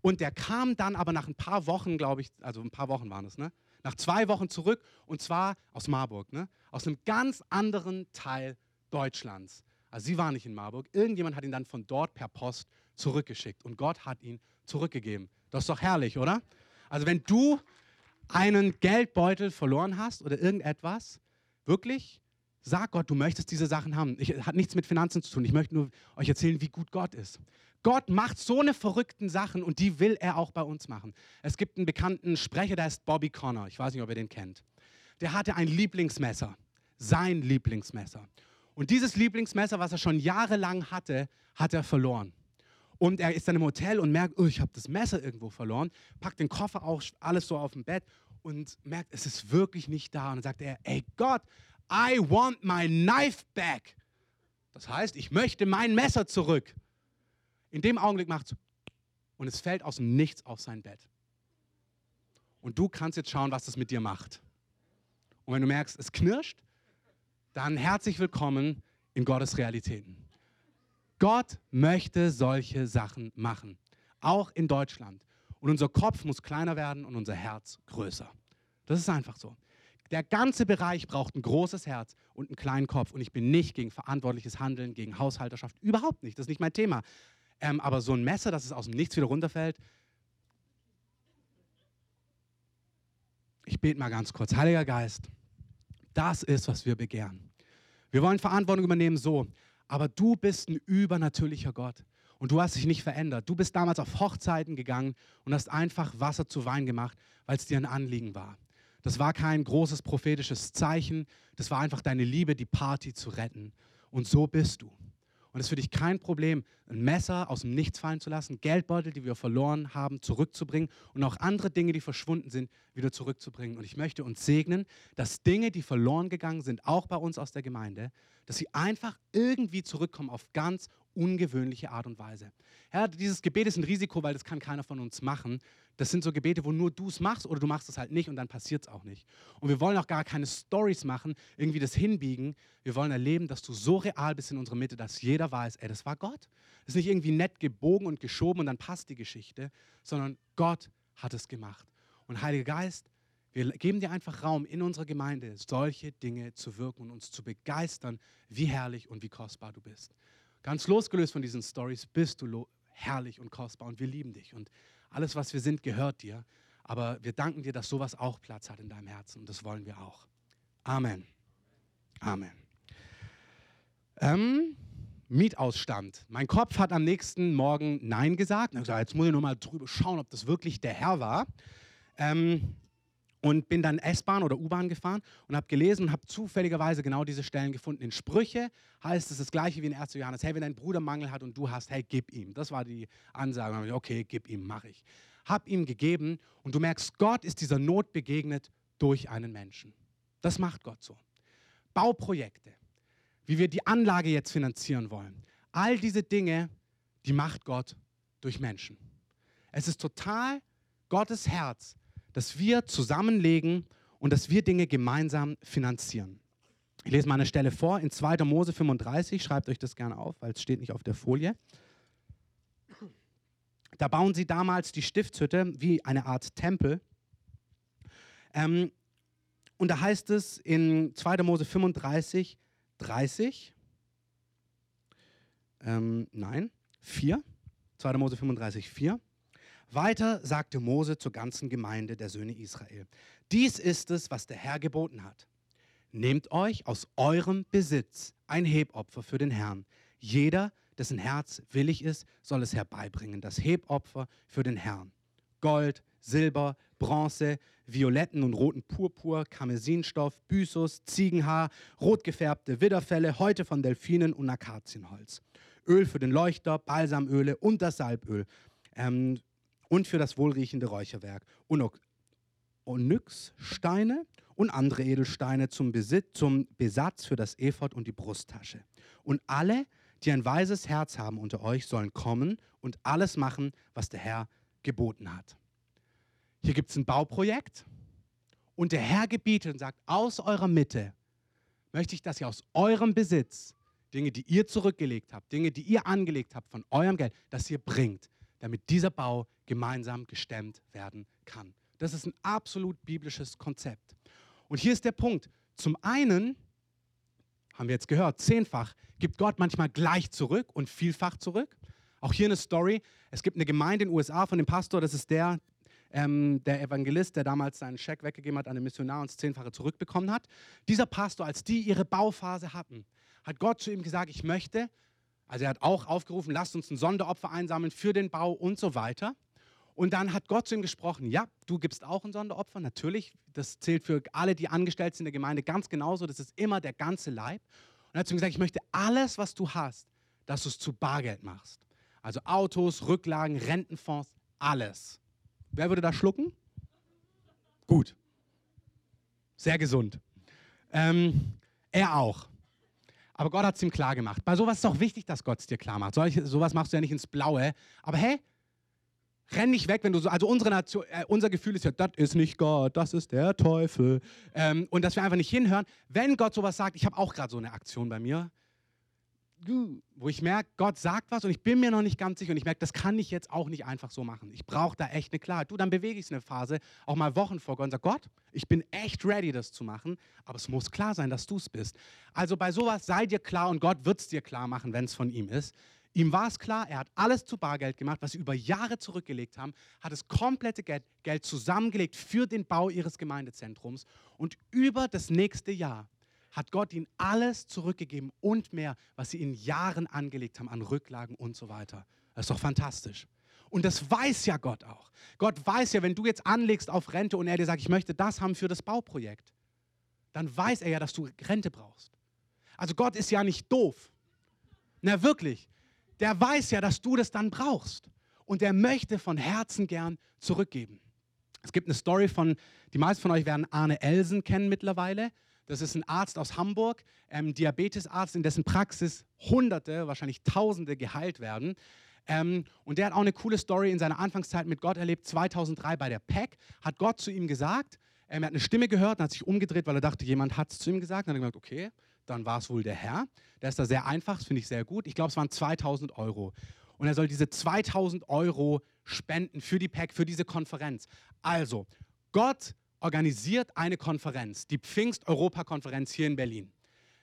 Und der kam dann aber nach ein paar Wochen, glaube ich, also ein paar Wochen waren es, ne? Nach zwei Wochen zurück und zwar aus Marburg, ne? Aus einem ganz anderen Teil Deutschlands. Also sie war nicht in Marburg. Irgendjemand hat ihn dann von dort per Post zurückgeschickt und Gott hat ihn zurückgegeben. Das ist doch herrlich, oder? Also wenn du einen Geldbeutel verloren hast oder irgendetwas, wirklich, sag Gott, du möchtest diese Sachen haben. Ich, hat nichts mit Finanzen zu tun. Ich möchte nur euch erzählen, wie gut Gott ist. Gott macht so eine verrückten Sachen und die will er auch bei uns machen. Es gibt einen bekannten Sprecher, der heißt Bobby Connor. Ich weiß nicht, ob ihr den kennt. Der hatte ein Lieblingsmesser, sein Lieblingsmesser. Und dieses Lieblingsmesser, was er schon jahrelang hatte, hat er verloren. Und er ist dann im Hotel und merkt, oh, ich habe das Messer irgendwo verloren, packt den Koffer auch alles so auf dem Bett und merkt, es ist wirklich nicht da. Und dann sagt er, ey Gott, I want my knife back. Das heißt, ich möchte mein Messer zurück. In dem Augenblick macht es und es fällt aus dem Nichts auf sein Bett. Und du kannst jetzt schauen, was das mit dir macht. Und wenn du merkst, es knirscht, dann herzlich willkommen in Gottes Realitäten. Gott möchte solche Sachen machen, auch in Deutschland. Und unser Kopf muss kleiner werden und unser Herz größer. Das ist einfach so. Der ganze Bereich braucht ein großes Herz und einen kleinen Kopf. Und ich bin nicht gegen verantwortliches Handeln, gegen Haushalterschaft. Überhaupt nicht. Das ist nicht mein Thema. Ähm, aber so ein Messer, dass es aus dem Nichts wieder runterfällt. Ich bete mal ganz kurz. Heiliger Geist, das ist, was wir begehren. Wir wollen Verantwortung übernehmen so, aber du bist ein übernatürlicher Gott. Und du hast dich nicht verändert. Du bist damals auf Hochzeiten gegangen und hast einfach Wasser zu Wein gemacht, weil es dir ein Anliegen war. Das war kein großes prophetisches Zeichen. Das war einfach deine Liebe, die Party zu retten. Und so bist du. Und es ist für dich kein Problem, ein Messer aus dem Nichts fallen zu lassen, Geldbeutel, die wir verloren haben, zurückzubringen und auch andere Dinge, die verschwunden sind, wieder zurückzubringen. Und ich möchte uns segnen, dass Dinge, die verloren gegangen sind, auch bei uns aus der Gemeinde, dass sie einfach irgendwie zurückkommen auf ganz ungewöhnliche Art und Weise. Herr, dieses Gebet ist ein Risiko, weil das kann keiner von uns machen. Das sind so Gebete, wo nur du es machst oder du machst es halt nicht und dann passiert es auch nicht. Und wir wollen auch gar keine Stories machen, irgendwie das hinbiegen. Wir wollen erleben, dass du so real bist in unserer Mitte, dass jeder weiß, ey, das war Gott. Das ist nicht irgendwie nett gebogen und geschoben und dann passt die Geschichte, sondern Gott hat es gemacht. Und Heiliger Geist, wir geben dir einfach Raum in unserer Gemeinde, solche Dinge zu wirken und uns zu begeistern, wie herrlich und wie kostbar du bist. Ganz losgelöst von diesen Stories bist du herrlich und kostbar und wir lieben dich. Und alles, was wir sind, gehört dir. Aber wir danken dir, dass sowas auch Platz hat in deinem Herzen. Und das wollen wir auch. Amen. Amen. Ähm, Mietausstand. Mein Kopf hat am nächsten Morgen Nein gesagt. Und gesagt, jetzt muss ich nur mal drüber schauen, ob das wirklich der Herr war. Ähm, und bin dann S-Bahn oder U-Bahn gefahren und habe gelesen und habe zufälligerweise genau diese Stellen gefunden. In Sprüche heißt es das gleiche wie in 1. Johannes. Hey, wenn dein Bruder Mangel hat und du hast, hey, gib ihm. Das war die Ansage. Okay, gib ihm, mache ich. Hab ihm gegeben und du merkst, Gott ist dieser Not begegnet durch einen Menschen. Das macht Gott so. Bauprojekte, wie wir die Anlage jetzt finanzieren wollen. All diese Dinge, die macht Gott durch Menschen. Es ist total Gottes Herz, dass wir zusammenlegen und dass wir Dinge gemeinsam finanzieren. Ich lese mal eine Stelle vor in 2. Mose 35, schreibt euch das gerne auf, weil es steht nicht auf der Folie. Da bauen sie damals die Stiftshütte wie eine Art Tempel. Ähm, und da heißt es in 2. Mose 35, 30, ähm, nein, 4, 2. Mose 35, 4. Weiter sagte Mose zur ganzen Gemeinde der Söhne Israel, dies ist es, was der Herr geboten hat. Nehmt euch aus eurem Besitz ein Hebopfer für den Herrn. Jeder, dessen Herz willig ist, soll es herbeibringen, das Hebopfer für den Herrn. Gold, Silber, Bronze, violetten und roten Purpur, Karmesinstoff, Byssus, Ziegenhaar, rot gefärbte Widderfelle, Häute von Delfinen und Akazienholz. Öl für den Leuchter, Balsamöle und das Salböl ähm, und für das wohlriechende Räucherwerk. Onyxsteine und andere Edelsteine zum, Besitz, zum Besatz für das Ephod und die Brusttasche. Und alle, die ein weises Herz haben unter euch, sollen kommen und alles machen, was der Herr geboten hat. Hier gibt es ein Bauprojekt und der Herr gebietet und sagt, aus eurer Mitte möchte ich, dass ihr aus eurem Besitz Dinge, die ihr zurückgelegt habt, Dinge, die ihr angelegt habt von eurem Geld, dass ihr bringt, damit dieser Bau gemeinsam gestemmt werden kann. Das ist ein absolut biblisches Konzept. Und hier ist der Punkt. Zum einen, haben wir jetzt gehört, zehnfach gibt Gott manchmal gleich zurück und vielfach zurück. Auch hier eine Story. Es gibt eine Gemeinde in den USA von dem Pastor, das ist der, ähm, der Evangelist, der damals seinen Scheck weggegeben hat an den Missionar und das Zehnfache zurückbekommen hat. Dieser Pastor, als die ihre Bauphase hatten, hat Gott zu ihm gesagt, ich möchte, also er hat auch aufgerufen, lasst uns ein Sonderopfer einsammeln für den Bau und so weiter. Und dann hat Gott zu ihm gesprochen, ja, du gibst auch ein Sonderopfer, natürlich. Das zählt für alle, die angestellt sind in der Gemeinde ganz genauso. Das ist immer der ganze Leib. Und er hat zu ihm gesagt, ich möchte alles, was du hast, dass du es zu Bargeld machst. Also Autos, Rücklagen, Rentenfonds, alles. Wer würde da schlucken? Gut. Sehr gesund. Ähm, er auch. Aber Gott hat es ihm klar gemacht. Bei sowas ist es auch wichtig, dass Gott es dir klar macht. Solch, sowas machst du ja nicht ins Blaue. Aber hey, renn nicht weg, wenn du so. Also unsere Nation, äh, unser Gefühl ist ja, das ist nicht Gott, das ist der Teufel. Ähm, und dass wir einfach nicht hinhören. Wenn Gott sowas sagt, ich habe auch gerade so eine Aktion bei mir wo ich merke, Gott sagt was und ich bin mir noch nicht ganz sicher und ich merke, das kann ich jetzt auch nicht einfach so machen. Ich brauche da echt eine Klarheit. Du, dann bewege ich es eine Phase, auch mal Wochen vor Gott und sage, Gott, ich bin echt ready, das zu machen, aber es muss klar sein, dass du es bist. Also bei sowas sei dir klar und Gott wird es dir klar machen, wenn es von ihm ist. Ihm war es klar, er hat alles zu Bargeld gemacht, was sie über Jahre zurückgelegt haben, hat das komplette Geld, Geld zusammengelegt für den Bau ihres Gemeindezentrums und über das nächste Jahr hat Gott ihnen alles zurückgegeben und mehr, was sie in Jahren angelegt haben an Rücklagen und so weiter. Das ist doch fantastisch. Und das weiß ja Gott auch. Gott weiß ja, wenn du jetzt anlegst auf Rente und er dir sagt, ich möchte das haben für das Bauprojekt, dann weiß er ja, dass du Rente brauchst. Also Gott ist ja nicht doof. Na wirklich. Der weiß ja, dass du das dann brauchst. Und er möchte von Herzen gern zurückgeben. Es gibt eine Story von, die meisten von euch werden Arne Elsen kennen mittlerweile. Das ist ein Arzt aus Hamburg, ähm, Diabetesarzt, in dessen Praxis Hunderte, wahrscheinlich Tausende geheilt werden. Ähm, und der hat auch eine coole Story in seiner Anfangszeit mit Gott erlebt. 2003 bei der PEC hat Gott zu ihm gesagt, ähm, er hat eine Stimme gehört und hat sich umgedreht, weil er dachte, jemand hat es zu ihm gesagt. Dann hat er gesagt, okay, dann war es wohl der Herr. Der ist da sehr einfach, das finde ich sehr gut. Ich glaube, es waren 2000 Euro. Und er soll diese 2000 Euro spenden für die PEC, für diese Konferenz. Also, Gott organisiert eine Konferenz, die Pfingst-Europa-Konferenz hier in Berlin.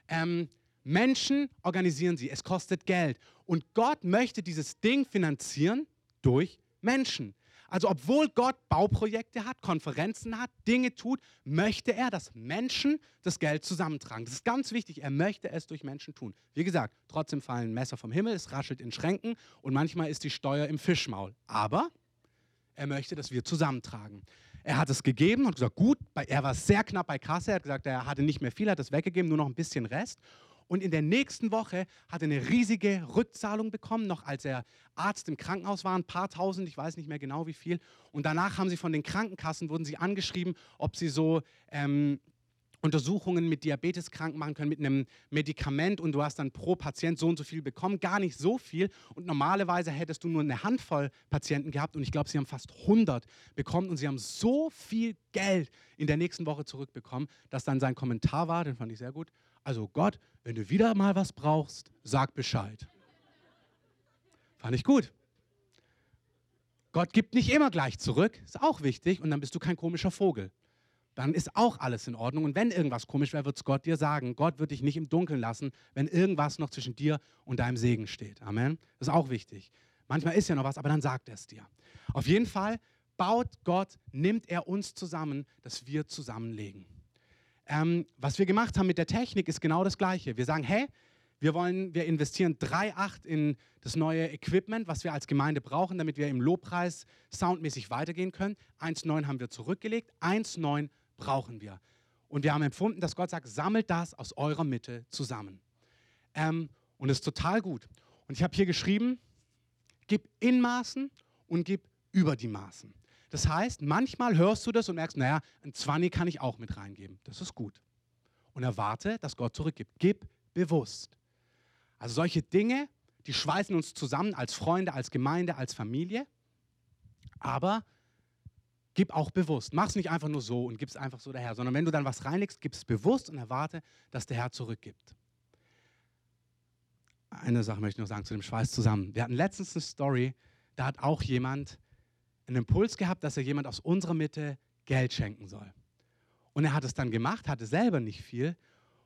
Ähm, Menschen organisieren sie. Es kostet Geld. Und Gott möchte dieses Ding finanzieren durch Menschen. Also obwohl Gott Bauprojekte hat, Konferenzen hat, Dinge tut, möchte er, dass Menschen das Geld zusammentragen. Das ist ganz wichtig. Er möchte es durch Menschen tun. Wie gesagt, trotzdem fallen Messer vom Himmel, es raschelt in Schränken und manchmal ist die Steuer im Fischmaul. Aber er möchte, dass wir zusammentragen. Er hat es gegeben und gesagt, gut, er war sehr knapp bei Kasse, er hat gesagt, er hatte nicht mehr viel, hat es weggegeben, nur noch ein bisschen Rest. Und in der nächsten Woche hat er eine riesige Rückzahlung bekommen, noch als er Arzt im Krankenhaus war, ein paar tausend, ich weiß nicht mehr genau wie viel. Und danach haben sie von den Krankenkassen, wurden sie angeschrieben, ob sie so ähm, Untersuchungen mit Diabetes krank machen können mit einem Medikament und du hast dann pro Patient so und so viel bekommen, gar nicht so viel und normalerweise hättest du nur eine Handvoll Patienten gehabt und ich glaube, sie haben fast 100 bekommen und sie haben so viel Geld in der nächsten Woche zurückbekommen, dass dann sein Kommentar war, den fand ich sehr gut, also Gott, wenn du wieder mal was brauchst, sag Bescheid. Fand ich gut. Gott gibt nicht immer gleich zurück, ist auch wichtig und dann bist du kein komischer Vogel. Dann ist auch alles in Ordnung und wenn irgendwas komisch wäre, wird es Gott dir sagen. Gott wird dich nicht im Dunkeln lassen, wenn irgendwas noch zwischen dir und deinem Segen steht. Amen. Das ist auch wichtig. Manchmal ist ja noch was, aber dann sagt er es dir. Auf jeden Fall baut Gott, nimmt er uns zusammen, dass wir zusammenlegen. Ähm, was wir gemacht haben mit der Technik ist genau das Gleiche. Wir sagen, hey, wir wollen, wir investieren 3,8 in das neue Equipment, was wir als Gemeinde brauchen, damit wir im Lobpreis soundmäßig weitergehen können. 1,9 haben wir zurückgelegt, 1,9 brauchen wir. Und wir haben empfunden, dass Gott sagt, sammelt das aus eurer Mitte zusammen. Ähm, und es ist total gut. Und ich habe hier geschrieben, gib in Maßen und gib über die Maßen. Das heißt, manchmal hörst du das und merkst, naja, ein 20 kann ich auch mit reingeben. Das ist gut. Und erwarte, dass Gott zurückgibt. Gib bewusst. Also solche Dinge, die schweißen uns zusammen als Freunde, als Gemeinde, als Familie. Aber gib auch bewusst. Mach es nicht einfach nur so und gib es einfach so daher, sondern wenn du dann was reinlegst, gib es bewusst und erwarte, dass der Herr zurückgibt. Eine Sache möchte ich noch sagen zu dem Schweiß zusammen. Wir hatten letztens eine Story, da hat auch jemand einen Impuls gehabt, dass er jemand aus unserer Mitte Geld schenken soll. Und er hat es dann gemacht, hatte selber nicht viel.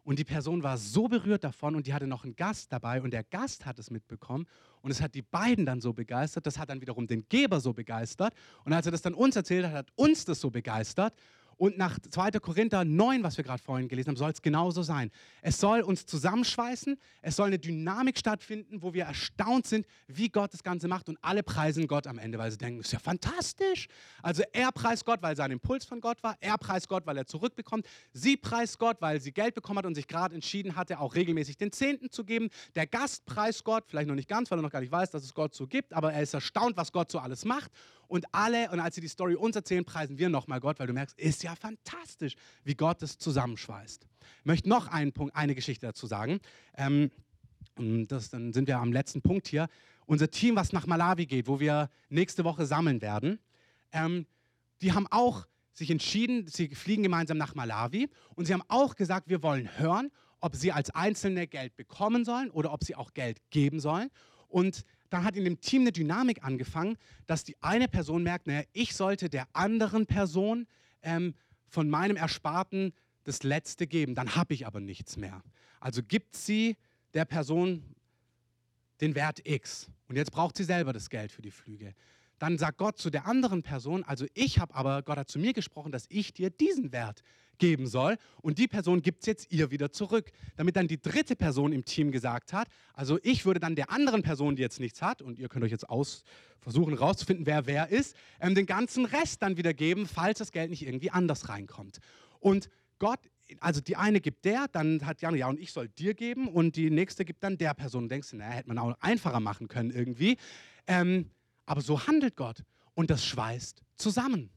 Und die Person war so berührt davon und die hatte noch einen Gast dabei und der Gast hat es mitbekommen und es hat die beiden dann so begeistert, das hat dann wiederum den Geber so begeistert. Und als er das dann uns erzählt hat, hat uns das so begeistert und nach 2. Korinther 9, was wir gerade vorhin gelesen haben, soll es genauso sein. Es soll uns zusammenschweißen, es soll eine Dynamik stattfinden, wo wir erstaunt sind, wie Gott das Ganze macht und alle preisen Gott am Ende, weil sie denken, ist ja fantastisch. Also er preist Gott, weil sein Impuls von Gott war, er preist Gott, weil er zurückbekommt, sie preist Gott, weil sie Geld bekommen hat und sich gerade entschieden hatte, auch regelmäßig den Zehnten zu geben. Der Gast preist Gott, vielleicht noch nicht ganz, weil er noch gar nicht weiß, dass es Gott so gibt, aber er ist erstaunt, was Gott so alles macht. Und alle, und als sie die Story uns erzählen, preisen wir nochmal Gott, weil du merkst, ist ja fantastisch, wie Gott es zusammenschweißt. Ich möchte noch einen Punkt, eine Geschichte dazu sagen. Ähm, das, dann sind wir am letzten Punkt hier. Unser Team, was nach Malawi geht, wo wir nächste Woche sammeln werden, ähm, die haben auch sich entschieden, sie fliegen gemeinsam nach Malawi und sie haben auch gesagt, wir wollen hören, ob sie als Einzelne Geld bekommen sollen oder ob sie auch Geld geben sollen. Und dann hat in dem Team eine Dynamik angefangen, dass die eine Person merkt, naja, ich sollte der anderen Person ähm, von meinem Ersparten das Letzte geben, dann habe ich aber nichts mehr. Also gibt sie der Person den Wert X und jetzt braucht sie selber das Geld für die Flüge. Dann sagt Gott zu der anderen Person, also ich habe aber, Gott hat zu mir gesprochen, dass ich dir diesen Wert geben soll. Und die Person gibt es jetzt ihr wieder zurück. Damit dann die dritte Person im Team gesagt hat, also ich würde dann der anderen Person, die jetzt nichts hat, und ihr könnt euch jetzt aus, versuchen rauszufinden, wer wer ist, ähm, den ganzen Rest dann wieder geben, falls das Geld nicht irgendwie anders reinkommt. Und Gott, also die eine gibt der, dann hat Jan, ja, und ich soll dir geben, und die nächste gibt dann der Person. Und denkst du, naja, hätte man auch einfacher machen können irgendwie. Ähm, aber so handelt Gott. Und das schweißt zusammen.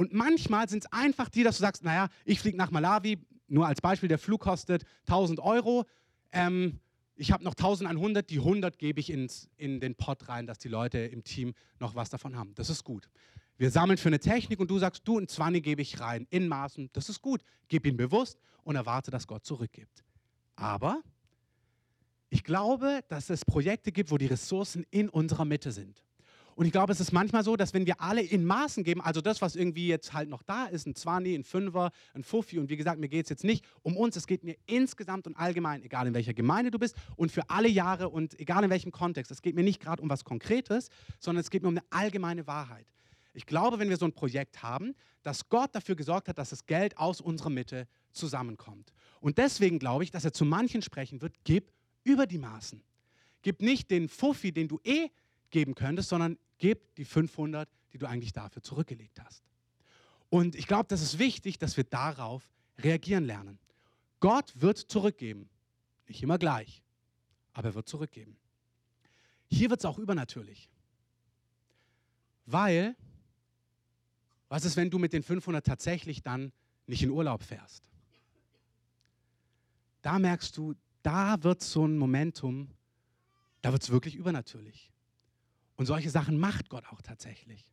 Und manchmal sind es einfach die, dass du sagst, naja, ich fliege nach Malawi, nur als Beispiel, der Flug kostet 1000 Euro. Ähm, ich habe noch 1100, die 100 gebe ich ins, in den Pot rein, dass die Leute im Team noch was davon haben. Das ist gut. Wir sammeln für eine Technik und du sagst, du, ein 20 gebe ich rein, in Maßen. Das ist gut. Gib ihn bewusst und erwarte, dass Gott zurückgibt. Aber ich glaube, dass es Projekte gibt, wo die Ressourcen in unserer Mitte sind. Und ich glaube, es ist manchmal so, dass wenn wir alle in Maßen geben, also das, was irgendwie jetzt halt noch da ist, ein Zwanni, ein Fünfer, ein Fuffi, und wie gesagt, mir geht es jetzt nicht um uns, es geht mir insgesamt und allgemein, egal in welcher Gemeinde du bist und für alle Jahre und egal in welchem Kontext, es geht mir nicht gerade um was Konkretes, sondern es geht mir um eine allgemeine Wahrheit. Ich glaube, wenn wir so ein Projekt haben, dass Gott dafür gesorgt hat, dass das Geld aus unserer Mitte zusammenkommt. Und deswegen glaube ich, dass er zu manchen sprechen wird, gib über die Maßen. Gib nicht den Fuffi, den du eh geben könntest, sondern gib die 500, die du eigentlich dafür zurückgelegt hast. Und ich glaube, das ist wichtig, dass wir darauf reagieren lernen. Gott wird zurückgeben. Nicht immer gleich, aber er wird zurückgeben. Hier wird es auch übernatürlich. Weil, was ist, wenn du mit den 500 tatsächlich dann nicht in Urlaub fährst? Da merkst du, da wird so ein Momentum, da wird es wirklich übernatürlich. Und solche Sachen macht Gott auch tatsächlich.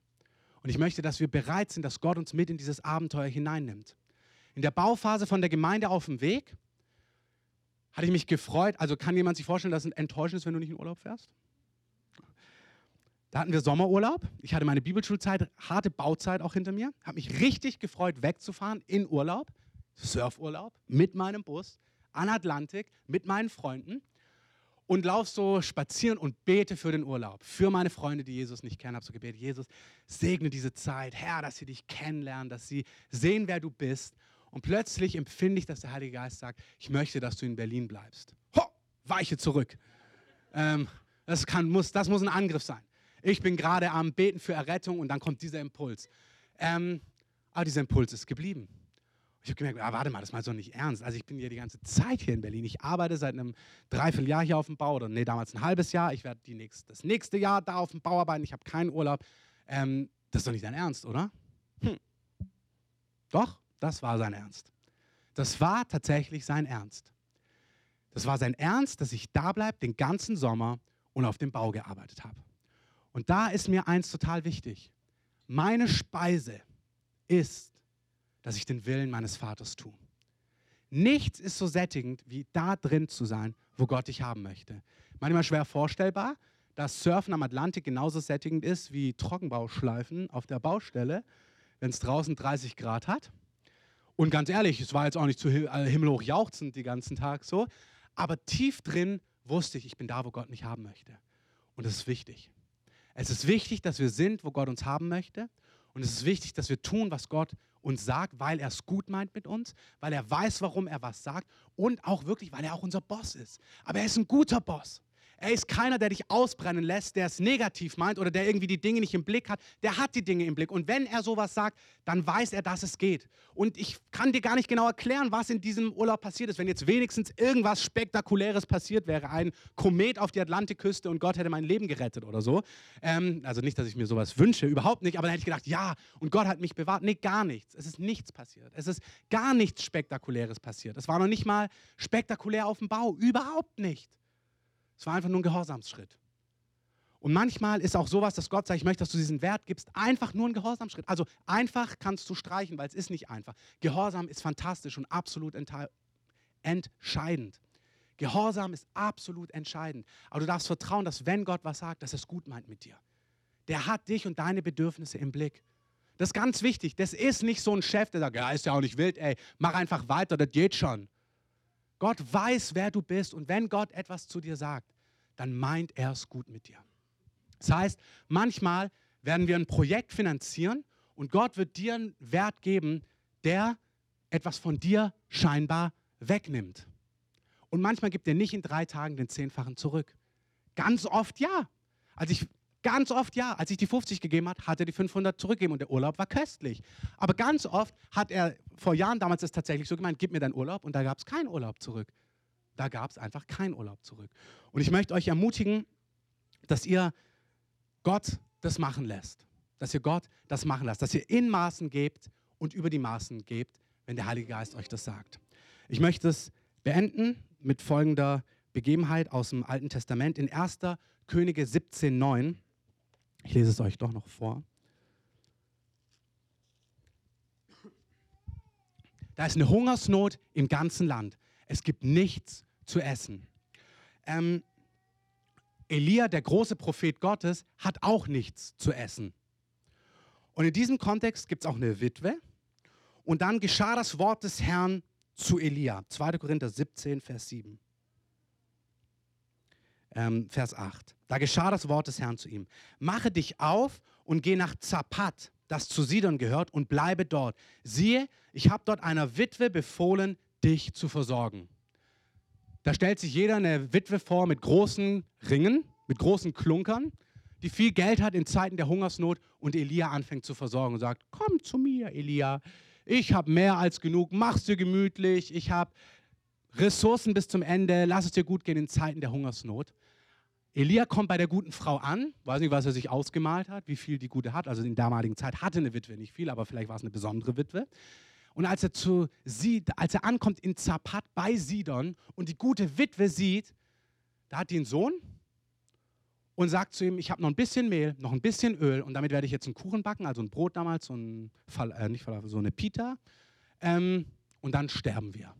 Und ich möchte, dass wir bereit sind, dass Gott uns mit in dieses Abenteuer hineinnimmt. In der Bauphase von der Gemeinde auf dem Weg hatte ich mich gefreut. Also kann jemand sich vorstellen, dass es enttäuschend ist, wenn du nicht in Urlaub fährst? Da hatten wir Sommerurlaub. Ich hatte meine Bibelschulzeit, harte Bauzeit auch hinter mir. Habe mich richtig gefreut, wegzufahren in Urlaub, Surfurlaub, mit meinem Bus, an Atlantik, mit meinen Freunden und lauf so spazieren und bete für den Urlaub, für meine Freunde, die Jesus nicht kennen. Habe so gebetet, Jesus, segne diese Zeit, Herr, dass sie dich kennenlernen, dass sie sehen, wer du bist. Und plötzlich empfinde ich, dass der Heilige Geist sagt, ich möchte, dass du in Berlin bleibst. Ho, weiche zurück. Ähm, das, kann, muss, das muss ein Angriff sein. Ich bin gerade am Beten für Errettung und dann kommt dieser Impuls. Ähm, aber dieser Impuls ist geblieben. Ich habe gemerkt, ah, warte mal, das ist mal nicht ernst. Also ich bin ja die ganze Zeit hier in Berlin. Ich arbeite seit einem Dreivierteljahr hier auf dem Bau. Oder nee, damals ein halbes Jahr. Ich werde nächst, das nächste Jahr da auf dem Bau arbeiten. Ich habe keinen Urlaub. Ähm, das ist doch nicht dein Ernst, oder? Hm. Doch, das war sein Ernst. Das war tatsächlich sein Ernst. Das war sein Ernst, dass ich da bleibe den ganzen Sommer und auf dem Bau gearbeitet habe. Und da ist mir eins total wichtig. Meine Speise ist dass ich den Willen meines Vaters tue. Nichts ist so sättigend, wie da drin zu sein, wo Gott dich haben möchte. Manchmal schwer vorstellbar, dass Surfen am Atlantik genauso sättigend ist wie Trockenbauschleifen auf der Baustelle, wenn es draußen 30 Grad hat. Und ganz ehrlich, es war jetzt auch nicht zu äh, himmelhoch jauchzend den ganzen Tag so, aber tief drin wusste ich, ich bin da, wo Gott mich haben möchte. Und das ist wichtig. Es ist wichtig, dass wir sind, wo Gott uns haben möchte. Und es ist wichtig, dass wir tun, was Gott uns sagt, weil er es gut meint mit uns, weil er weiß, warum er was sagt und auch wirklich, weil er auch unser Boss ist. Aber er ist ein guter Boss. Er ist keiner, der dich ausbrennen lässt, der es negativ meint oder der irgendwie die Dinge nicht im Blick hat. Der hat die Dinge im Blick. Und wenn er sowas sagt, dann weiß er, dass es geht. Und ich kann dir gar nicht genau erklären, was in diesem Urlaub passiert ist. Wenn jetzt wenigstens irgendwas Spektakuläres passiert wäre, ein Komet auf die Atlantikküste und Gott hätte mein Leben gerettet oder so. Ähm, also nicht, dass ich mir sowas wünsche, überhaupt nicht. Aber dann hätte ich gedacht, ja, und Gott hat mich bewahrt. Nee, gar nichts. Es ist nichts passiert. Es ist gar nichts Spektakuläres passiert. Es war noch nicht mal spektakulär auf dem Bau. Überhaupt nicht. Es war einfach nur ein Gehorsamsschritt. Und manchmal ist auch sowas, dass Gott sagt, ich möchte, dass du diesen Wert gibst, einfach nur ein Gehorsamsschritt. Also einfach kannst du streichen, weil es ist nicht einfach. Gehorsam ist fantastisch und absolut entscheidend. Gehorsam ist absolut entscheidend. Aber du darfst vertrauen, dass wenn Gott was sagt, dass er es gut meint mit dir. Der hat dich und deine Bedürfnisse im Blick. Das ist ganz wichtig. Das ist nicht so ein Chef, der sagt, ja, ist ja auch nicht wild, ey, mach einfach weiter, das geht schon. Gott weiß, wer du bist und wenn Gott etwas zu dir sagt, dann meint er es gut mit dir. Das heißt, manchmal werden wir ein Projekt finanzieren und Gott wird dir einen Wert geben, der etwas von dir scheinbar wegnimmt. Und manchmal gibt er nicht in drei Tagen den Zehnfachen zurück. Ganz oft ja. Als ich Ganz oft ja. Als ich die 50 gegeben hat, hat er die 500 zurückgegeben und der Urlaub war köstlich. Aber ganz oft hat er vor Jahren damals es tatsächlich so gemeint, gib mir deinen Urlaub und da gab es keinen Urlaub zurück. Da gab es einfach keinen Urlaub zurück. Und ich möchte euch ermutigen, dass ihr Gott das machen lässt. Dass ihr Gott das machen lasst. Dass ihr in Maßen gebt und über die Maßen gebt, wenn der Heilige Geist euch das sagt. Ich möchte es beenden mit folgender Begebenheit aus dem Alten Testament in 1. Könige 17,9. Ich lese es euch doch noch vor. Da ist eine Hungersnot im ganzen Land. Es gibt nichts zu essen. Ähm, Elia, der große Prophet Gottes, hat auch nichts zu essen. Und in diesem Kontext gibt es auch eine Witwe. Und dann geschah das Wort des Herrn zu Elia. 2. Korinther 17, Vers 7. Ähm, Vers 8. Da geschah das Wort des Herrn zu ihm. Mache dich auf und geh nach Zapat, das zu Sidon gehört, und bleibe dort. Siehe, ich habe dort einer Witwe befohlen, dich zu versorgen. Da stellt sich jeder eine Witwe vor mit großen Ringen, mit großen Klunkern, die viel Geld hat in Zeiten der Hungersnot und Elia anfängt zu versorgen und sagt, komm zu mir, Elia, ich habe mehr als genug, mach's dir gemütlich, ich habe Ressourcen bis zum Ende, lass es dir gut gehen in Zeiten der Hungersnot. Elia kommt bei der guten Frau an, weiß nicht, was er sich ausgemalt hat, wie viel die Gute hat. Also in der damaligen Zeit hatte eine Witwe nicht viel, aber vielleicht war es eine besondere Witwe. Und als er, zu, als er ankommt in Zapat bei Sidon und die gute Witwe sieht, da hat die einen Sohn und sagt zu ihm, ich habe noch ein bisschen Mehl, noch ein bisschen Öl und damit werde ich jetzt einen Kuchen backen, also ein Brot damals, so, ein, äh, nicht so eine Pita. Ähm, und dann sterben wir.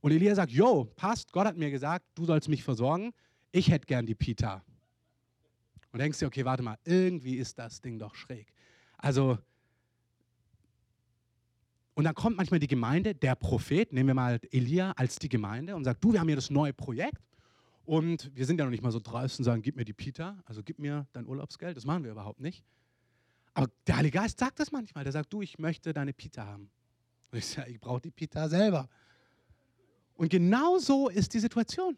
Und Elia sagt, jo, passt, Gott hat mir gesagt, du sollst mich versorgen, ich hätte gern die Pita. Und denkst dir, okay, warte mal, irgendwie ist das Ding doch schräg. Also und dann kommt manchmal die Gemeinde, der Prophet, nehmen wir mal Elia als die Gemeinde und sagt, du, wir haben hier das neue Projekt und wir sind ja noch nicht mal so dreist und sagen, gib mir die Pita, also gib mir dein Urlaubsgeld. Das machen wir überhaupt nicht. Aber der Heilige Geist sagt das manchmal. Der sagt, du, ich möchte deine Pita haben. Und ich sage, ich brauche die Pita selber. Und genau so ist die Situation.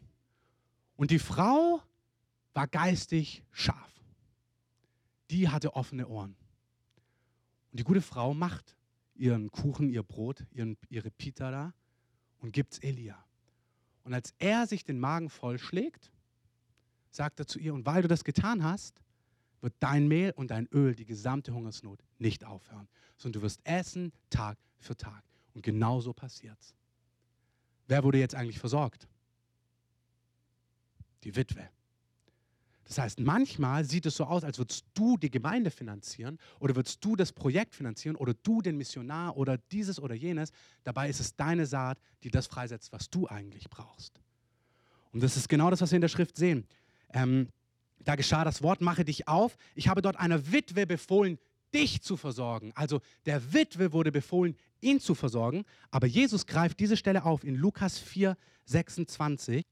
Und die Frau war geistig scharf. Die hatte offene Ohren. Und die gute Frau macht ihren Kuchen, ihr Brot, ihren, ihre Pita da und gibt es Elia. Und als er sich den Magen vollschlägt, sagt er zu ihr, und weil du das getan hast, wird dein Mehl und dein Öl, die gesamte Hungersnot, nicht aufhören, sondern du wirst essen Tag für Tag. Und genau so passiert's. Wer wurde jetzt eigentlich versorgt? Die Witwe. Das heißt, manchmal sieht es so aus, als würdest du die Gemeinde finanzieren oder würdest du das Projekt finanzieren oder du den Missionar oder dieses oder jenes. Dabei ist es deine Saat, die das freisetzt, was du eigentlich brauchst. Und das ist genau das, was wir in der Schrift sehen. Ähm, da geschah das Wort, mache dich auf. Ich habe dort einer Witwe befohlen, dich zu versorgen. Also der Witwe wurde befohlen, ihn zu versorgen. Aber Jesus greift diese Stelle auf in Lukas 4, 26.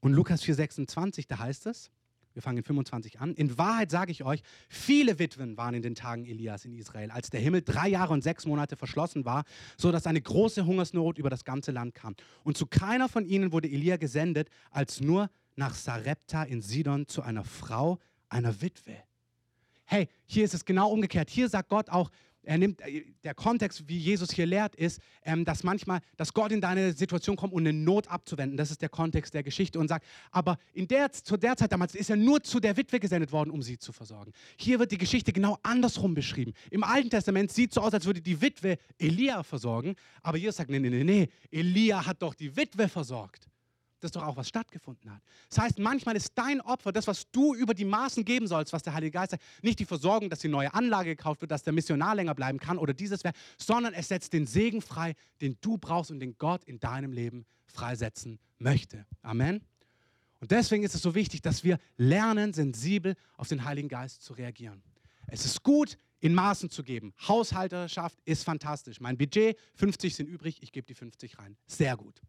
Und Lukas 4,26, da heißt es, wir fangen in 25 an. In Wahrheit sage ich euch, viele Witwen waren in den Tagen Elias in Israel, als der Himmel drei Jahre und sechs Monate verschlossen war, so dass eine große Hungersnot über das ganze Land kam. Und zu keiner von ihnen wurde Elia gesendet, als nur nach Sarepta in Sidon zu einer Frau, einer Witwe. Hey, hier ist es genau umgekehrt. Hier sagt Gott auch, er nimmt, äh, der Kontext, wie Jesus hier lehrt, ist, ähm, dass manchmal, dass Gott in deine Situation kommt, um eine Not abzuwenden. Das ist der Kontext der Geschichte und sagt, aber in der, zu der Zeit damals ist er nur zu der Witwe gesendet worden, um sie zu versorgen. Hier wird die Geschichte genau andersrum beschrieben. Im Alten Testament sieht es so aus, als würde die Witwe Elia versorgen, aber Jesus sagt, nee, nee, nee, nee, Elia hat doch die Witwe versorgt. Das ist doch auch, was stattgefunden hat. Das heißt, manchmal ist dein Opfer, das, was du über die Maßen geben sollst, was der Heilige Geist sagt, nicht die Versorgung, dass die neue Anlage gekauft wird, dass der Missionar länger bleiben kann oder dieses wäre, sondern es setzt den Segen frei, den du brauchst und den Gott in deinem Leben freisetzen möchte. Amen. Und deswegen ist es so wichtig, dass wir lernen, sensibel auf den Heiligen Geist zu reagieren. Es ist gut, in Maßen zu geben. Haushalterschaft ist fantastisch. Mein Budget, 50 sind übrig, ich gebe die 50 rein. Sehr gut.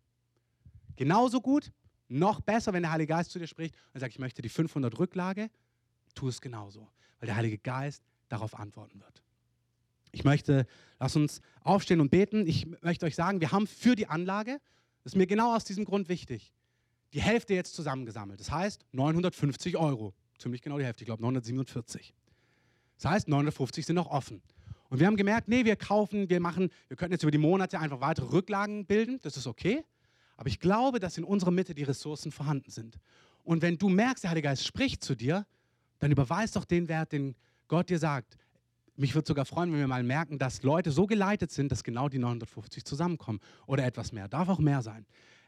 Genauso gut, noch besser, wenn der Heilige Geist zu dir spricht und sagt, ich möchte die 500 Rücklage, tu es genauso, weil der Heilige Geist darauf antworten wird. Ich möchte, lass uns aufstehen und beten. Ich möchte euch sagen, wir haben für die Anlage, das ist mir genau aus diesem Grund wichtig, die Hälfte jetzt zusammengesammelt. Das heißt 950 Euro. Ziemlich genau die Hälfte, ich glaube 947. Das heißt, 950 sind noch offen. Und wir haben gemerkt, nee, wir kaufen, wir machen, wir könnten jetzt über die Monate einfach weitere Rücklagen bilden, das ist okay. Aber ich glaube, dass in unserer Mitte die Ressourcen vorhanden sind. Und wenn du merkst, der Heilige Geist spricht zu dir, dann überweist doch den Wert, den Gott dir sagt. Mich würde sogar freuen, wenn wir mal merken, dass Leute so geleitet sind, dass genau die 950 zusammenkommen oder etwas mehr. Darf auch mehr sein.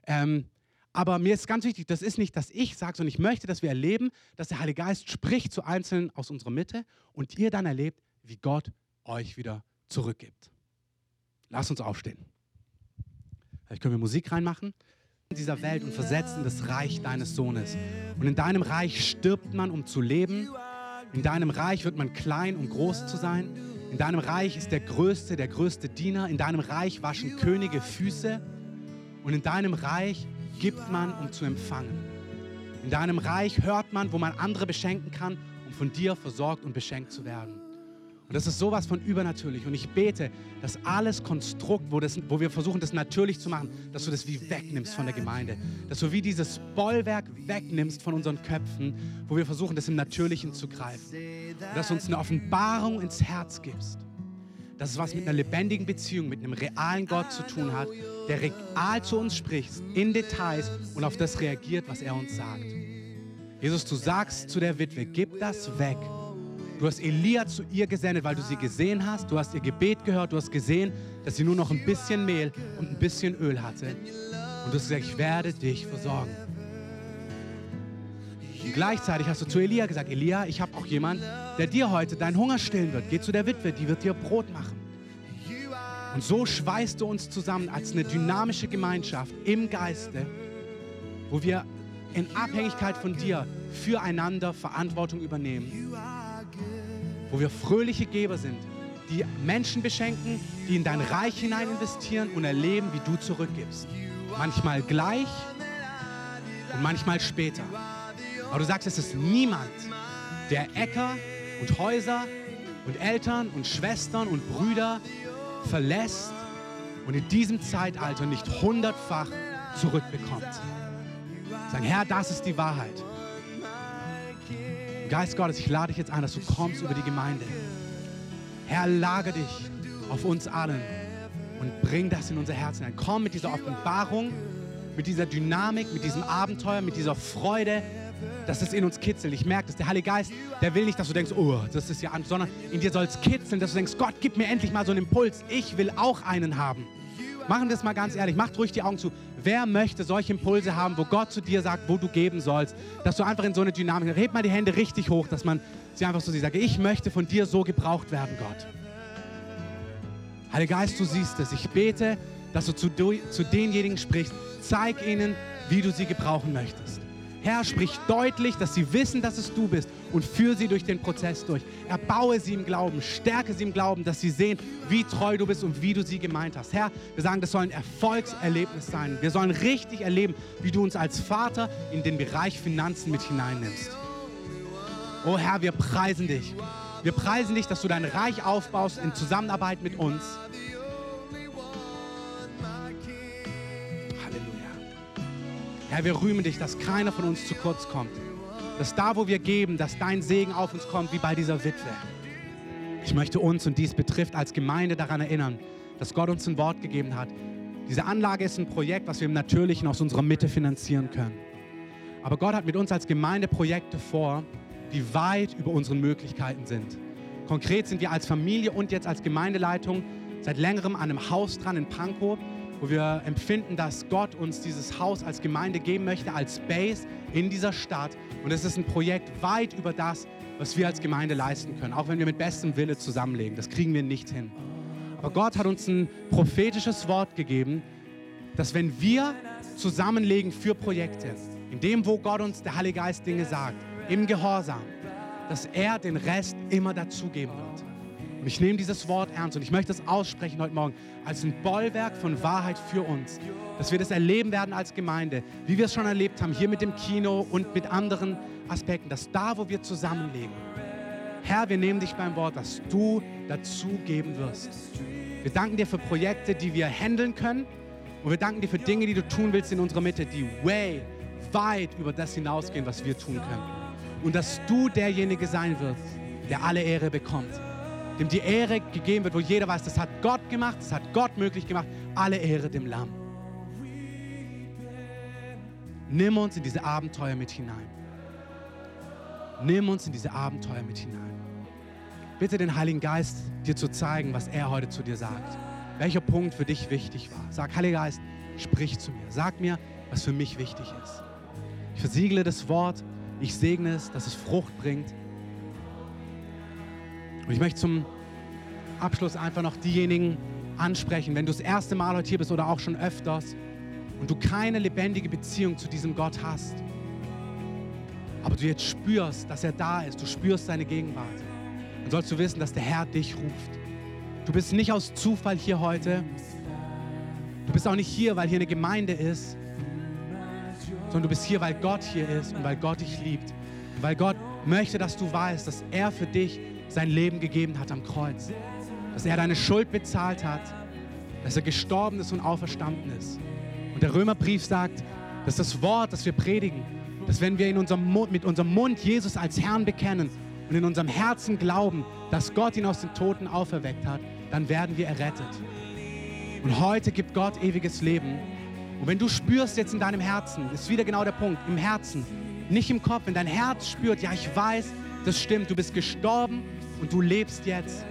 Ähm, aber mir ist ganz wichtig, das ist nicht, dass ich sage, sondern ich möchte, dass wir erleben, dass der Heilige Geist spricht zu Einzelnen aus unserer Mitte und ihr dann erlebt, wie Gott euch wieder zurückgibt. Lass uns aufstehen. Vielleicht können wir Musik reinmachen. dieser Welt und versetzt in das Reich deines Sohnes. Und in deinem Reich stirbt man, um zu leben. In deinem Reich wird man klein, um groß zu sein. In deinem Reich ist der Größte, der größte Diener. In deinem Reich waschen Könige Füße. Und in deinem Reich gibt man, um zu empfangen. In deinem Reich hört man, wo man andere beschenken kann, um von dir versorgt und beschenkt zu werden. Und das ist sowas von übernatürlich. Und ich bete, dass alles Konstrukt, wo, das, wo wir versuchen, das natürlich zu machen, dass du das wie wegnimmst von der Gemeinde. Dass du wie dieses Bollwerk wegnimmst von unseren Köpfen, wo wir versuchen, das im Natürlichen zu greifen. Und dass du uns eine Offenbarung ins Herz gibst. Dass es was mit einer lebendigen Beziehung, mit einem realen Gott zu tun hat, der real zu uns spricht, in Details und auf das reagiert, was er uns sagt. Jesus, du sagst zu der Witwe, gib das weg Du hast Elia zu ihr gesendet, weil du sie gesehen hast. Du hast ihr Gebet gehört. Du hast gesehen, dass sie nur noch ein bisschen Mehl und ein bisschen Öl hatte. Und du hast gesagt, ich werde dich versorgen. Und gleichzeitig hast du zu Elia gesagt, Elia, ich habe auch jemanden, der dir heute deinen Hunger stillen wird. Geh zu der Witwe, die wird dir Brot machen. Und so schweißt du uns zusammen als eine dynamische Gemeinschaft im Geiste, wo wir in Abhängigkeit von dir füreinander Verantwortung übernehmen wo wir fröhliche Geber sind, die Menschen beschenken, die in dein Reich hinein investieren und erleben, wie du zurückgibst. Manchmal gleich und manchmal später. Aber du sagst, es ist niemand, der Äcker und Häuser und Eltern und Schwestern und Brüder verlässt und in diesem Zeitalter nicht hundertfach zurückbekommt. Sagen, Herr, das ist die Wahrheit. Geist Gottes, ich lade dich jetzt ein, dass du kommst über die Gemeinde. Herr, lage dich auf uns allen und bring das in unser Herz hinein. Komm mit dieser Offenbarung, mit dieser Dynamik, mit diesem Abenteuer, mit dieser Freude, dass es in uns kitzelt. Ich merke dass Der Heilige Geist, der will nicht, dass du denkst, oh, das ist ja an, sondern in dir soll es kitzeln, dass du denkst, Gott, gib mir endlich mal so einen Impuls. Ich will auch einen haben. Machen wir das mal ganz ehrlich. Macht ruhig die Augen zu. Wer möchte solche Impulse haben, wo Gott zu dir sagt, wo du geben sollst, dass du einfach in so eine Dynamik, hebt mal die Hände richtig hoch, dass man sie einfach so sieht. Sage, ich möchte von dir so gebraucht werden, Gott. Heiliger Geist, du siehst es. Ich bete, dass du zu, zu denjenigen sprichst. Zeig ihnen, wie du sie gebrauchen möchtest. Herr, sprich deutlich, dass sie wissen, dass es du bist und führe sie durch den Prozess durch. Erbaue sie im Glauben, stärke sie im Glauben, dass sie sehen, wie treu du bist und wie du sie gemeint hast. Herr, wir sagen, das soll ein Erfolgserlebnis sein. Wir sollen richtig erleben, wie du uns als Vater in den Bereich Finanzen mit hineinnimmst. Oh Herr, wir preisen dich. Wir preisen dich, dass du dein Reich aufbaust in Zusammenarbeit mit uns. Herr, wir rühmen dich, dass keiner von uns zu kurz kommt. Dass da, wo wir geben, dass dein Segen auf uns kommt, wie bei dieser Witwe. Ich möchte uns, und dies betrifft als Gemeinde, daran erinnern, dass Gott uns ein Wort gegeben hat. Diese Anlage ist ein Projekt, was wir im Natürlichen aus unserer Mitte finanzieren können. Aber Gott hat mit uns als Gemeinde Projekte vor, die weit über unseren Möglichkeiten sind. Konkret sind wir als Familie und jetzt als Gemeindeleitung seit längerem an einem Haus dran in Pankow, wo wir empfinden, dass Gott uns dieses Haus als Gemeinde geben möchte, als Base in dieser Stadt. Und es ist ein Projekt weit über das, was wir als Gemeinde leisten können, auch wenn wir mit bestem Wille zusammenlegen. Das kriegen wir nicht hin. Aber Gott hat uns ein prophetisches Wort gegeben, dass wenn wir zusammenlegen für Projekte, in dem, wo Gott uns, der Heilige Geist, Dinge sagt, im Gehorsam, dass er den Rest immer dazugeben wird. Und ich nehme dieses Wort ernst und ich möchte es aussprechen heute Morgen als ein Bollwerk von Wahrheit für uns. Dass wir das erleben werden als Gemeinde, wie wir es schon erlebt haben, hier mit dem Kino und mit anderen Aspekten, dass da, wo wir zusammenlegen, Herr, wir nehmen dich beim Wort, dass du dazu geben wirst. Wir danken dir für Projekte, die wir handeln können. Und wir danken dir für Dinge, die du tun willst in unserer Mitte, die way, weit über das hinausgehen, was wir tun können. Und dass du derjenige sein wirst, der alle Ehre bekommt dem die Ehre gegeben wird, wo jeder weiß, das hat Gott gemacht, das hat Gott möglich gemacht. Alle Ehre dem Lamm. Nimm uns in diese Abenteuer mit hinein. Nimm uns in diese Abenteuer mit hinein. Bitte den Heiligen Geist, dir zu zeigen, was er heute zu dir sagt. Welcher Punkt für dich wichtig war. Sag, Heiliger Geist, sprich zu mir. Sag mir, was für mich wichtig ist. Ich versiegle das Wort. Ich segne es, dass es Frucht bringt und ich möchte zum Abschluss einfach noch diejenigen ansprechen, wenn du das erste Mal heute hier bist oder auch schon öfters und du keine lebendige Beziehung zu diesem Gott hast, aber du jetzt spürst, dass er da ist, du spürst seine Gegenwart, dann sollst du wissen, dass der Herr dich ruft. Du bist nicht aus Zufall hier heute. Du bist auch nicht hier, weil hier eine Gemeinde ist, sondern du bist hier, weil Gott hier ist und weil Gott dich liebt. Und weil Gott möchte, dass du weißt, dass er für dich sein Leben gegeben hat am Kreuz. Dass er deine Schuld bezahlt hat, dass er gestorben ist und auferstanden ist. Und der Römerbrief sagt, dass das Wort, das wir predigen, dass wenn wir in unserem Mund, mit unserem Mund Jesus als Herrn bekennen und in unserem Herzen glauben, dass Gott ihn aus den Toten auferweckt hat, dann werden wir errettet. Und heute gibt Gott ewiges Leben. Und wenn du spürst jetzt in deinem Herzen, ist wieder genau der Punkt, im Herzen, nicht im Kopf, wenn dein Herz spürt, ja, ich weiß, das stimmt, du bist gestorben und du lebst jetzt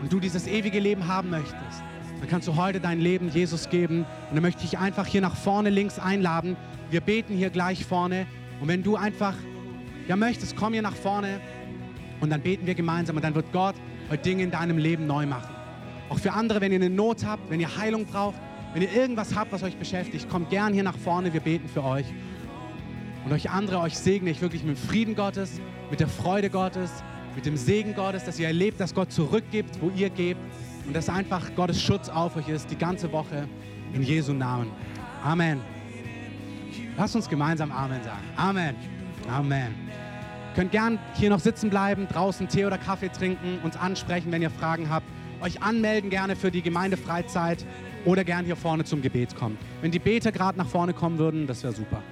und du dieses ewige Leben haben möchtest, dann kannst du heute dein Leben Jesus geben. Und dann möchte ich einfach hier nach vorne links einladen. Wir beten hier gleich vorne. Und wenn du einfach ja möchtest, komm hier nach vorne und dann beten wir gemeinsam und dann wird Gott heute Dinge in deinem Leben neu machen. Auch für andere, wenn ihr eine Not habt, wenn ihr Heilung braucht, wenn ihr irgendwas habt, was euch beschäftigt, kommt gern hier nach vorne, wir beten für euch. Und euch andere, euch segne ich wirklich mit dem Frieden Gottes, mit der Freude Gottes, mit dem Segen Gottes, dass ihr erlebt, dass Gott zurückgibt, wo ihr gebt und dass einfach Gottes Schutz auf euch ist, die ganze Woche in Jesu Namen. Amen. Lasst uns gemeinsam Amen sagen. Amen. Amen. Ihr könnt gern hier noch sitzen bleiben, draußen Tee oder Kaffee trinken, uns ansprechen, wenn ihr Fragen habt. Euch anmelden gerne für die Gemeindefreizeit oder gern hier vorne zum Gebet kommen. Wenn die Beter gerade nach vorne kommen würden, das wäre super.